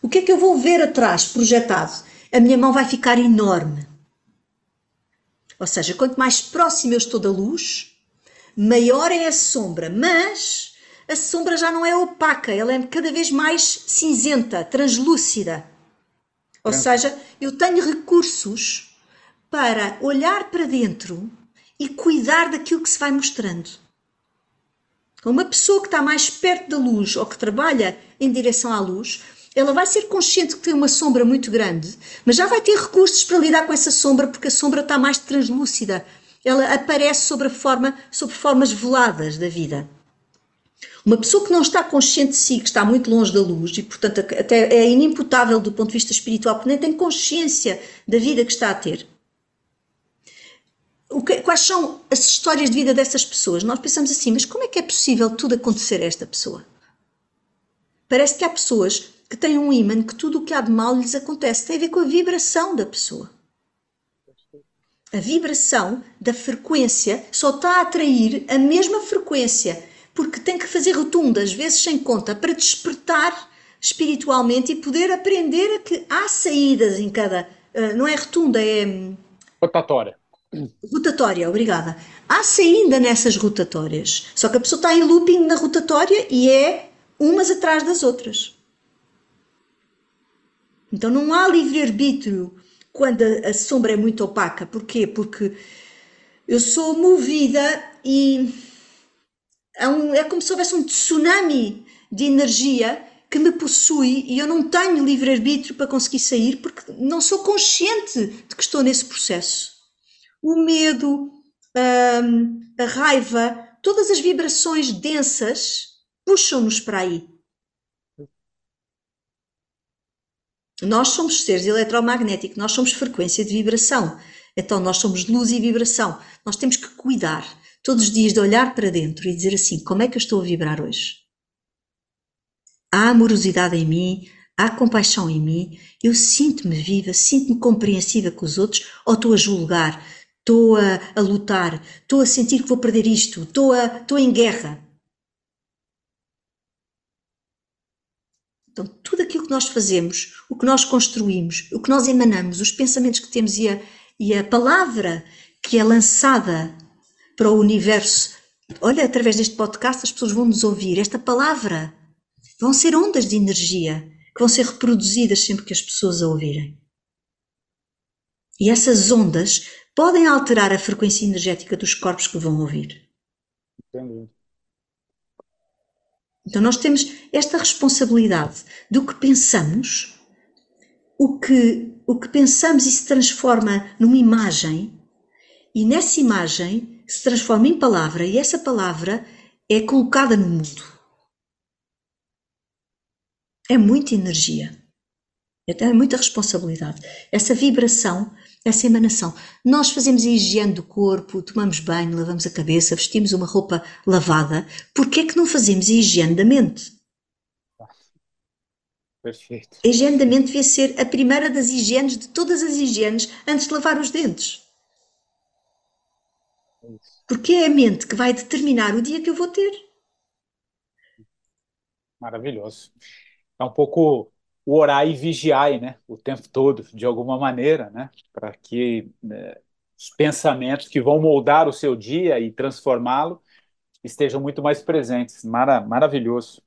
o que é que eu vou ver atrás, projetado? A minha mão vai ficar enorme. Ou seja, quanto mais próximo eu estou da luz, maior é a sombra, mas a sombra já não é opaca, ela é cada vez mais cinzenta, translúcida. Ou é. seja, eu tenho recursos para olhar para dentro e cuidar daquilo que se vai mostrando. Uma pessoa que está mais perto da luz ou que trabalha em direção à luz, ela vai ser consciente que tem uma sombra muito grande, mas já vai ter recursos para lidar com essa sombra porque a sombra está mais translúcida. Ela aparece sobre, forma, sobre formas veladas da vida. Uma pessoa que não está consciente de si, que está muito longe da luz e, portanto, até é inimputável do ponto de vista espiritual, porque nem tem consciência da vida que está a ter. Que, quais são as histórias de vida dessas pessoas? Nós pensamos assim, mas como é que é possível tudo acontecer a esta pessoa? Parece que há pessoas que têm um ímã que tudo o que há de mal lhes acontece. Tem a ver com a vibração da pessoa. A vibração da frequência só está a atrair a mesma frequência porque tem que fazer rotundas, vezes sem conta, para despertar espiritualmente e poder aprender que há saídas em cada. Uh, não é rotunda, é. Hum, rotatória. Rotatória, obrigada. Há saída nessas rotatórias. Só que a pessoa está em looping na rotatória e é umas atrás das outras. Então não há livre-arbítrio quando a, a sombra é muito opaca. Porquê? Porque eu sou movida e é, um, é como se houvesse um tsunami de energia que me possui e eu não tenho livre-arbítrio para conseguir sair porque não sou consciente de que estou nesse processo. O medo, hum, a raiva, todas as vibrações densas puxam-nos para aí. Nós somos seres eletromagnéticos, nós somos frequência de vibração. Então nós somos luz e vibração. Nós temos que cuidar todos os dias de olhar para dentro e dizer assim: como é que eu estou a vibrar hoje? Há amorosidade em mim, há compaixão em mim, eu sinto-me viva, sinto-me compreensiva com os outros ou estou a julgar, estou a, a lutar, estou a sentir que vou perder isto, estou, a, estou em guerra. Então, tudo aquilo que nós fazemos, o que nós construímos, o que nós emanamos, os pensamentos que temos e a, e a palavra que é lançada para o universo. Olha, através deste podcast as pessoas vão nos ouvir. Esta palavra vão ser ondas de energia que vão ser reproduzidas sempre que as pessoas a ouvirem. E essas ondas podem alterar a frequência energética dos corpos que vão ouvir. Entendi. Então nós temos esta responsabilidade do que pensamos, o que, o que pensamos e se transforma numa imagem, e nessa imagem se transforma em palavra e essa palavra é colocada no mundo. É muita energia. Então é muita responsabilidade. Essa vibração, essa emanação. Nós fazemos a higiene do corpo, tomamos banho, lavamos a cabeça, vestimos uma roupa lavada. Por que é que não fazemos a higiene da mente? Perfeito. A higiene da mente devia ser a primeira das higienes, de todas as higienes, antes de lavar os dentes. Porque é a mente que vai determinar o dia que eu vou ter. Maravilhoso. É um pouco o orar e vigiar, né? O tempo todo, de alguma maneira, né? Para que né, os pensamentos que vão moldar o seu dia e transformá-lo estejam muito mais presentes. Mara, maravilhoso.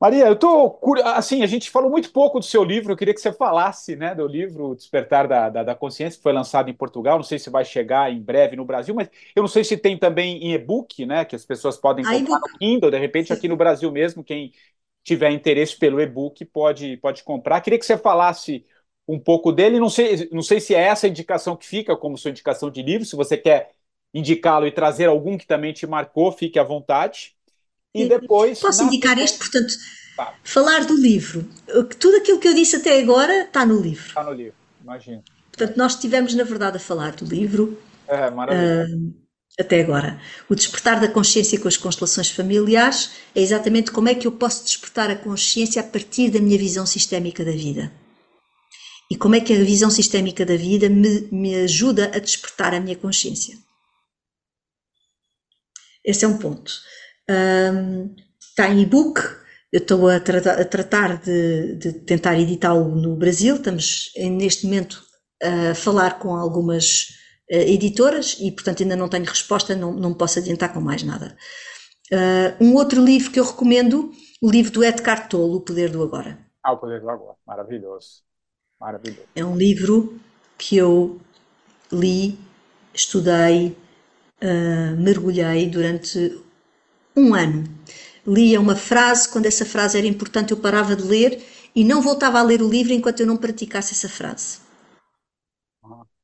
Maria, eu tô assim, a gente falou muito pouco do seu livro, eu queria que você falasse, né, do livro Despertar da, da, da Consciência, que foi lançado em Portugal, não sei se vai chegar em breve no Brasil, mas eu não sei se tem também em e-book, né, que as pessoas podem comprar no Kindle, de repente aqui no Brasil mesmo, quem tiver interesse pelo e-book pode, pode comprar. Queria que você falasse um pouco dele, não sei, não sei se é essa a indicação que fica como sua indicação de livro, se você quer indicá-lo e trazer algum que também te marcou, fique à vontade. E depois. Posso indicar este, portanto, tá. falar do livro. Tudo aquilo que eu disse até agora está no livro. Está no livro, imagino. Portanto, nós estivemos, na verdade, a falar do livro. É, maravilha. Uh, até agora. O despertar da consciência com as constelações familiares é exatamente como é que eu posso despertar a consciência a partir da minha visão sistémica da vida. E como é que a visão sistémica da vida me, me ajuda a despertar a minha consciência. Esse é um ponto. Um, está em e-book. Eu estou a, tra a tratar de, de tentar editá-lo no Brasil. Estamos neste momento a falar com algumas editoras e, portanto, ainda não tenho resposta, não, não posso adiantar com mais nada. Uh, um outro livro que eu recomendo, o livro do Edgar Tolle, O Poder do Agora. Ah, O Poder do Agora, maravilhoso. Maravilhoso. É um livro que eu li, estudei, uh, mergulhei durante um ano. Lia uma frase, quando essa frase era importante, eu parava de ler e não voltava a ler o livro enquanto eu não praticasse essa frase.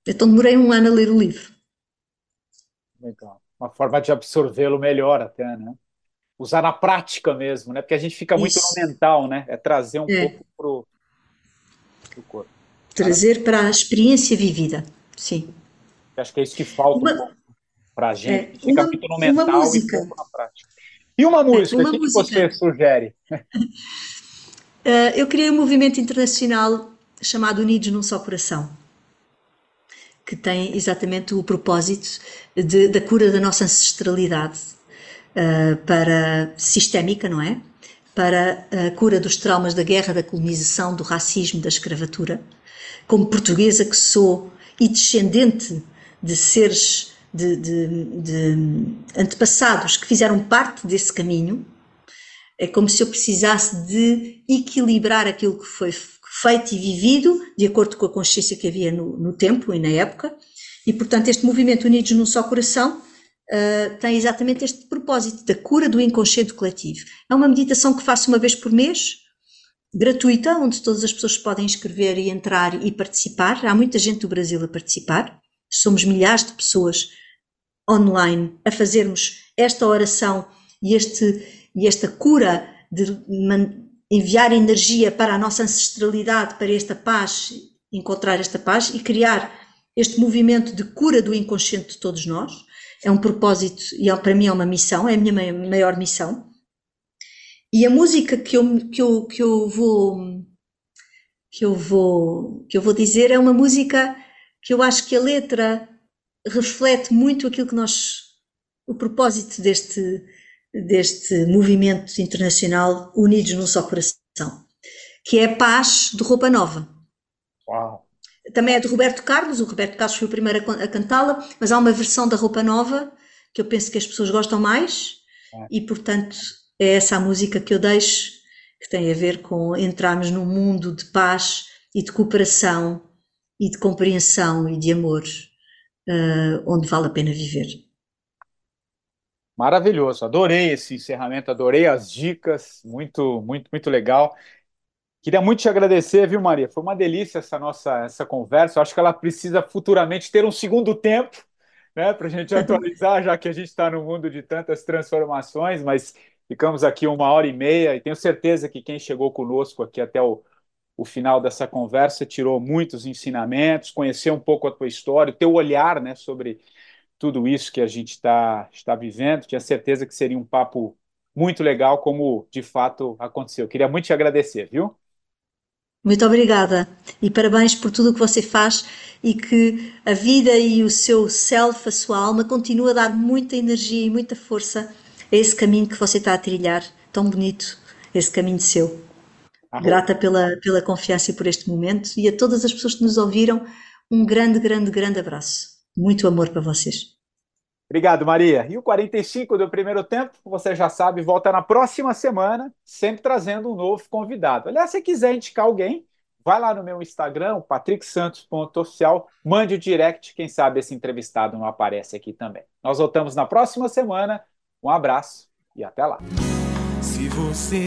Então demorei um ano a ler o livro. Legal. Uma forma de absorvê-lo melhor até, né? Usar na prática mesmo, né? Porque a gente fica muito Isso. no mental, né? É trazer um é. pouco pro, pro corpo. Trazer para a experiência vivida, sim. Acho que é isso que falta uma... um para a gente. É. Fica uma, muito no mental uma música. e pouco na prática. E uma música, o que, que, você sugere? Uh, eu criei um movimento internacional chamado Unidos num Só Coração, que tem exatamente o propósito de, da cura da nossa ancestralidade uh, para sistémica, não é? Para a cura dos traumas da guerra, da colonização, do racismo, da escravatura. Como portuguesa que sou e descendente de seres de, de, de antepassados que fizeram parte desse caminho, é como se eu precisasse de equilibrar aquilo que foi feito e vivido de acordo com a consciência que havia no, no tempo e na época. E, portanto, este movimento Unidos num Só Coração uh, tem exatamente este propósito da cura do inconsciente coletivo. É uma meditação que faço uma vez por mês, gratuita, onde todas as pessoas podem inscrever e entrar e participar. Há muita gente do Brasil a participar. Somos milhares de pessoas online a fazermos esta oração e, este, e esta cura de enviar energia para a nossa ancestralidade, para esta paz, encontrar esta paz e criar este movimento de cura do inconsciente de todos nós. É um propósito e é, para mim é uma missão, é a minha maior missão. E a música que eu, que eu, que eu vou que eu vou que eu vou dizer é uma música que eu acho que a letra reflete muito aquilo que nós, o propósito deste, deste movimento internacional Unidos num Só Coração, que é a paz de roupa nova. Uau. Também é de Roberto Carlos, o Roberto Carlos foi o primeiro a, cantá-la, mas há uma versão da roupa nova que eu penso que as pessoas gostam mais é. e, portanto, é essa a música que eu deixo, que tem a ver com entrarmos num mundo de paz e de cooperação e de compreensão e de amor uh, onde vale a pena viver. Maravilhoso, adorei esse encerramento, adorei as dicas, muito, muito, muito legal. Queria muito te agradecer, viu, Maria? Foi uma delícia essa nossa essa conversa. Eu acho que ela precisa futuramente ter um segundo tempo, né, para a gente atualizar, já que a gente está no mundo de tantas transformações, mas ficamos aqui uma hora e meia e tenho certeza que quem chegou conosco aqui até o, o final dessa conversa tirou muitos ensinamentos, conhecer um pouco a tua história, o teu olhar né, sobre tudo isso que a gente está está vivendo. Tinha certeza que seria um papo muito legal, como de fato aconteceu. Queria muito te agradecer, viu? Muito obrigada e parabéns por tudo o que você faz e que a vida e o seu self, a sua alma, continua a dar muita energia e muita força a esse caminho que você está a trilhar, tão bonito, esse caminho seu. Grata pela, pela confiança e por este momento e a todas as pessoas que nos ouviram, um grande, grande, grande abraço. Muito amor para vocês. Obrigado, Maria. E o 45 do primeiro tempo, você já sabe, volta na próxima semana, sempre trazendo um novo convidado. Aliás, se quiser indicar alguém, vai lá no meu Instagram, patricksantos.oficial, mande o direct, quem sabe esse entrevistado não aparece aqui também. Nós voltamos na próxima semana. Um abraço e até lá. Se você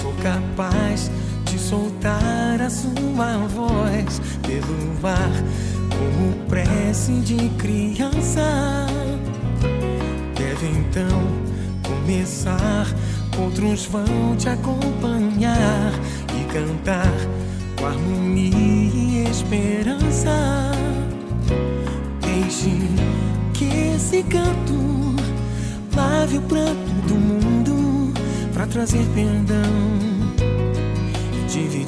for capaz de soltar a sua voz pelo ar como prece de criança deve então começar. Outros vão te acompanhar e cantar com harmonia e esperança. Deixe que esse canto lave o pranto do mundo para trazer perdão e dividir